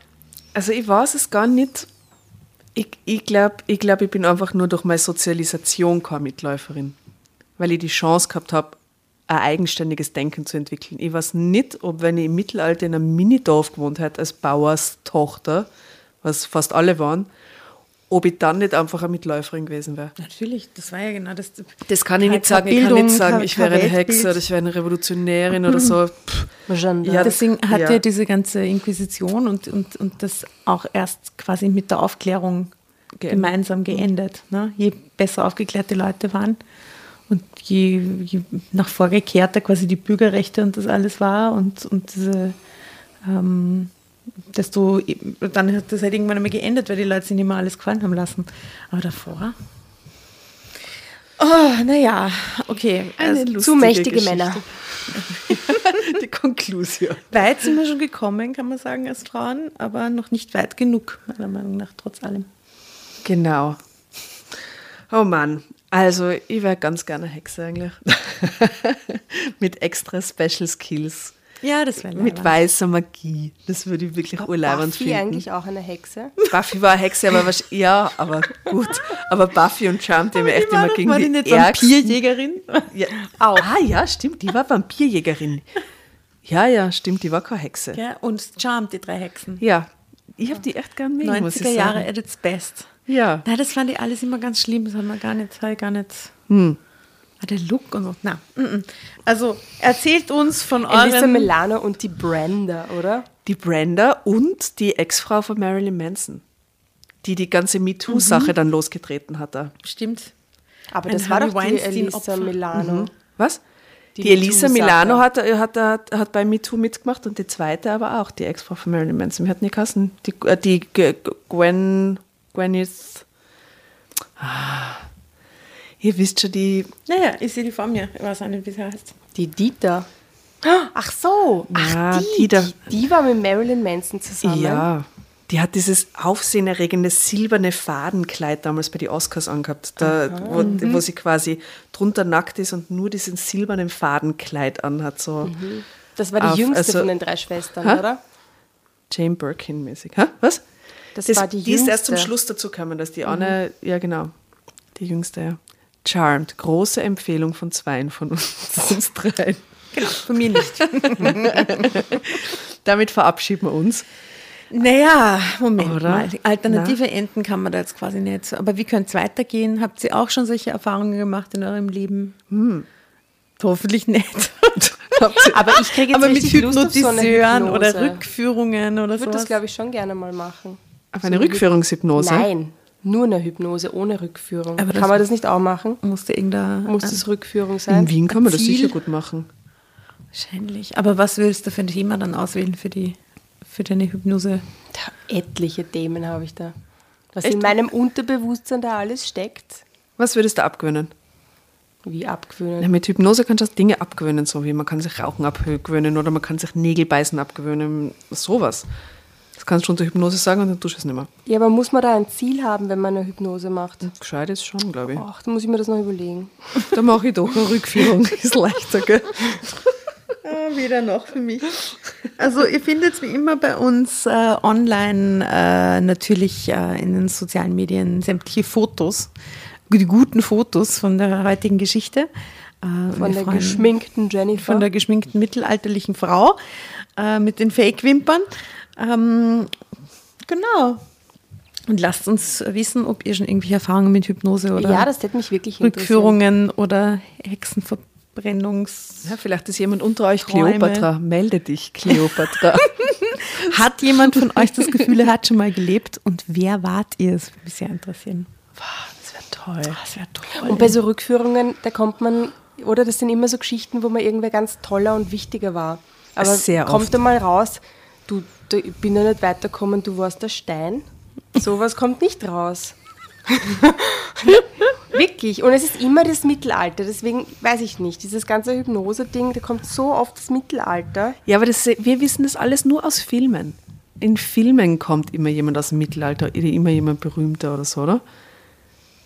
Speaker 2: Also ich weiß es gar nicht. Ich, ich glaube, ich, glaub, ich bin einfach nur durch meine Sozialisation keine Mitläuferin. Weil ich die Chance gehabt habe, ein eigenständiges Denken zu entwickeln. Ich weiß nicht, ob wenn ich im Mittelalter in einem Minidorf gewohnt hätte, als Bauerstochter, was fast alle waren, ob ich dann nicht einfach eine Mitläuferin gewesen wäre.
Speaker 4: Natürlich, das war ja genau das.
Speaker 2: Das kann ich nicht sagen. Ich kann nicht sagen, ich wäre eine Hexe oder ich wäre eine Revolutionärin oder so.
Speaker 1: Jeanne
Speaker 2: Ja.
Speaker 4: Deswegen hat ja.
Speaker 2: Ja.
Speaker 4: diese ganze Inquisition und, und, und das auch erst quasi mit der Aufklärung
Speaker 2: Geendet.
Speaker 4: gemeinsam geendet. Ne? Je besser aufgeklärte Leute waren und je, je nach vorgekehrter quasi die Bürgerrechte und das alles war und, und diese, ähm, desto, dann hat das halt irgendwann einmal geendet, weil die Leute sich nicht mehr alles gefallen haben lassen. Aber davor? Oh, naja, okay. Also,
Speaker 1: Zu mächtige
Speaker 2: Geschichte.
Speaker 1: Männer.
Speaker 2: Die Konklusion.
Speaker 4: Weit sind wir schon gekommen, kann man sagen, als Frauen, aber noch nicht weit genug, meiner Meinung nach, trotz allem.
Speaker 2: Genau. Oh Mann. Also, ich wäre ganz gerne Hexe eigentlich. Mit extra Special Skills.
Speaker 4: Ja, das wäre
Speaker 2: Mit weißer Magie. Das würde ich wirklich urleibend
Speaker 1: Buffy
Speaker 2: finden.
Speaker 1: eigentlich auch eine Hexe?
Speaker 2: Buffy war eine Hexe, aber wahrsch- ja, aber gut. Aber Buffy und Charmed, die haben echt immer gegen
Speaker 4: war die nicht
Speaker 2: ärgsten-
Speaker 4: Vampirjägerin?
Speaker 2: Ja. Ah ja, stimmt, die war Vampirjägerin. Ja, ja, stimmt, die war keine Hexe.
Speaker 4: Ja, und Charmed, die drei Hexen.
Speaker 2: Ja, ich habe die echt gern mögen, muss ich
Speaker 4: 90er
Speaker 2: sagen.
Speaker 4: Jahre at its best.
Speaker 2: Ja.
Speaker 4: Nein, das fand ich alles immer ganz schlimm. Das hat man gar nicht, gar nicht.
Speaker 2: Hm.
Speaker 4: Ah, der Look und so. Na, mm, mm. also erzählt uns von
Speaker 1: Elisa
Speaker 4: euren.
Speaker 1: Milano und die Brenda, oder?
Speaker 2: Die Brenda und die Ex-Frau von Marilyn Manson, die die ganze MeToo-Sache
Speaker 4: Mhm.
Speaker 2: dann losgetreten hat. da.
Speaker 4: Stimmt.
Speaker 1: Aber
Speaker 4: Ein
Speaker 1: das war
Speaker 4: Harvey
Speaker 1: doch die. Elisa Milano.
Speaker 2: Was?
Speaker 1: Die
Speaker 2: Die, Elisa. Milano hat, hat, hat, hat bei MeToo mitgemacht und die zweite aber auch, die Ex-Frau von Marilyn Manson. Wir hatten die Kassen. Die, äh, die G- G- Gwen, Gwyneth. Ah. Ihr wisst schon, die.
Speaker 4: Naja, ich sehe die vor mir. Ich weiß auch nicht, wie sie heißt.
Speaker 1: Die Dieter. Ach so, ach
Speaker 2: Ja,
Speaker 1: die,
Speaker 2: die
Speaker 1: die, die war mit Marilyn Manson zusammen.
Speaker 2: Ja. Die hat dieses aufsehenerregende silberne Fadenkleid damals bei den Oscars angehabt, da, wo, wo sie quasi drunter nackt ist und nur diesen silbernen Fadenkleid anhat. So
Speaker 1: Das war die
Speaker 2: Auf-
Speaker 1: jüngste
Speaker 2: also-
Speaker 1: von den drei Schwestern,
Speaker 2: Hä?
Speaker 1: oder?
Speaker 2: Jane Birkin-mäßig. Hä? Was?
Speaker 1: Das war die
Speaker 2: ist erst zum
Speaker 1: jüngste.
Speaker 2: Schluss dazu gekommen, dass die Anne, ja genau, die jüngste, ja. Charmed, große Empfehlung von zweien von uns, uns dreien.
Speaker 4: Genau, von mir nicht.
Speaker 2: Damit verabschieden wir uns.
Speaker 4: Naja, Moment
Speaker 2: Oder?
Speaker 4: mal. Alternative Enden kann man da jetzt quasi nicht. Aber wie könnte es weitergehen? Habt ihr auch schon solche Erfahrungen gemacht in eurem Leben? Hm. Hoffentlich nicht.
Speaker 1: Aber ich kriege jetzt
Speaker 4: Aber mit
Speaker 1: auf so eine
Speaker 4: Hypnotiseuren oder. Rückführungen oder
Speaker 1: Ich würde
Speaker 4: sowas.
Speaker 1: das, glaube ich, schon gerne mal machen.
Speaker 2: Auf eine Rückführungshypnose?
Speaker 1: Nein, nur eine Hypnose ohne Rückführung.
Speaker 4: Aber
Speaker 1: kann man das nicht auch machen?
Speaker 4: Musste irgendein.
Speaker 1: Muss das Rückführung sein?
Speaker 2: In Wien kann man das sicher gut machen.
Speaker 4: Wahrscheinlich. Aber was willst du für ein Thema dann auswählen für, die, für deine Hypnose?
Speaker 1: Da, etliche Themen habe ich da. Was in meinem Unterbewusstsein da alles steckt,
Speaker 2: Was würdest du abgewöhnen?
Speaker 1: wie abgewöhnen.
Speaker 2: Ja, mit Hypnose kannst du Dinge abgewöhnen, so wie man kann sich Rauchen abgewöhnen oder man kann sich Nägelbeißen abgewöhnen, sowas. Das kannst du unter Hypnose sagen und dann tust du es nicht mehr.
Speaker 1: Ja, aber muss man da ein Ziel haben, wenn man eine Hypnose macht?
Speaker 2: Gescheit ist schon, glaube ich.
Speaker 1: Ach, da muss ich mir das noch überlegen.
Speaker 2: Da mache ich doch eine Rückführung. Ist leichter, gell?
Speaker 4: Ah, wieder noch für mich. Also ihr findet wie immer bei uns äh, online äh, natürlich äh, in den sozialen Medien sämtliche Fotos, die guten Fotos von der heutigen Geschichte. Äh,
Speaker 1: Von der
Speaker 4: freuen-
Speaker 1: geschminkten Jennifer.
Speaker 4: von der geschminkten mittelalterlichen Frau äh, mit den Fake-Wimpern. Ähm, genau. Und lasst uns wissen, ob ihr schon irgendwelche Erfahrungen mit Hypnose oder
Speaker 1: ja, das hätte mich wirklich.
Speaker 4: Rückführungen oder Hexenverbrennungs...
Speaker 2: Ja, vielleicht ist jemand unter euch
Speaker 4: Träume.
Speaker 2: Kleopatra. Melde dich, Kleopatra.
Speaker 4: Hat jemand von euch das Gefühl, er hat schon mal gelebt? Und wer wart ihr? Das würde mich sehr interessieren.
Speaker 2: das wäre toll.
Speaker 4: Das wäre toll.
Speaker 1: Und bei so Rückführungen, da kommt man, oder das sind immer so Geschichten, wo man irgendwer ganz toller und wichtiger war. Aber
Speaker 2: Sehr
Speaker 1: kommt
Speaker 2: oft.
Speaker 1: da mal raus, du, du, ich bin ja nicht weitergekommen, du warst der Stein. Sowas kommt nicht raus. Wirklich. Und es ist immer das Mittelalter. Deswegen weiß ich nicht. Dieses ganze Hypnose-Ding, da kommt so oft das Mittelalter.
Speaker 2: Ja, aber das, wir wissen das alles nur aus Filmen. In Filmen kommt immer jemand aus dem Mittelalter, immer jemand berühmter oder so, oder?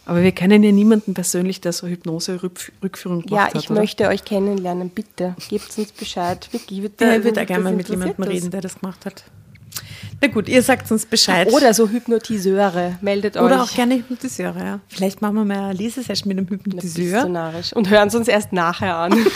Speaker 2: Aber wir kennen ja niemanden persönlich, der so Hypnose-Rückführung gemacht
Speaker 1: Ja,
Speaker 2: hat.
Speaker 1: ich
Speaker 2: oder?
Speaker 1: möchte euch kennenlernen. Bitte, gebt uns Bescheid. Wirklich, wird
Speaker 4: Ja, ich würde
Speaker 1: das
Speaker 4: gerne mal mit jemandem reden, der das gemacht hat. Na gut, ihr sagt uns Bescheid.
Speaker 1: Oder so Hypnotiseure. Meldet euch.
Speaker 4: Oder auch gerne Hypnotiseure, ja. Vielleicht machen wir mal eine Lesesession mit einem Hypnotiseur.
Speaker 1: Und hören es uns erst nachher an.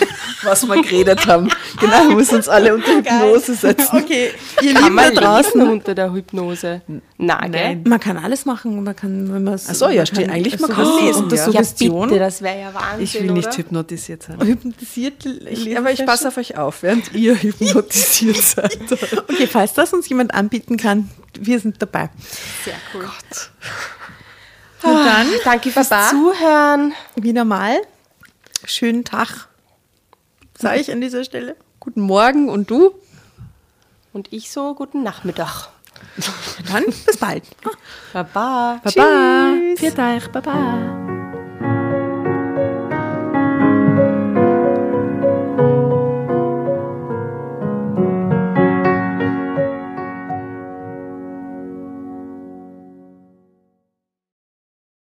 Speaker 2: was wir geredet haben. Genau, wir müssen uns alle unter Hypnose setzen.
Speaker 4: Okay, ihr Lieben da draußen.
Speaker 1: lesen unter der Hypnose? Na, gell?
Speaker 4: Man kann alles machen. Man kann, wenn man
Speaker 2: Ach so, ja, steht eigentlich, man kann lesen,
Speaker 4: Unter
Speaker 2: ja.
Speaker 1: Bitte, das wäre ja Wahnsinn,
Speaker 2: Ich will nicht
Speaker 1: oder?
Speaker 2: hypnotisiert sein.
Speaker 4: hypnotisiert.
Speaker 2: Ich, aber ich passe auf euch auf, während ihr hypnotisiert seid.
Speaker 4: Okay, falls das uns jemand anbieten kann, wir sind dabei.
Speaker 1: Sehr cool.
Speaker 4: Und dann,
Speaker 1: Danke fürs
Speaker 4: Baba.
Speaker 1: Zuhören.
Speaker 4: wieder mal, schönen Tag, sage ich an dieser Stelle.
Speaker 2: Guten Morgen und du?
Speaker 1: Und ich so, guten Nachmittag.
Speaker 4: Dann bis bald.
Speaker 1: Baba.
Speaker 2: Baba. Euch, Baba.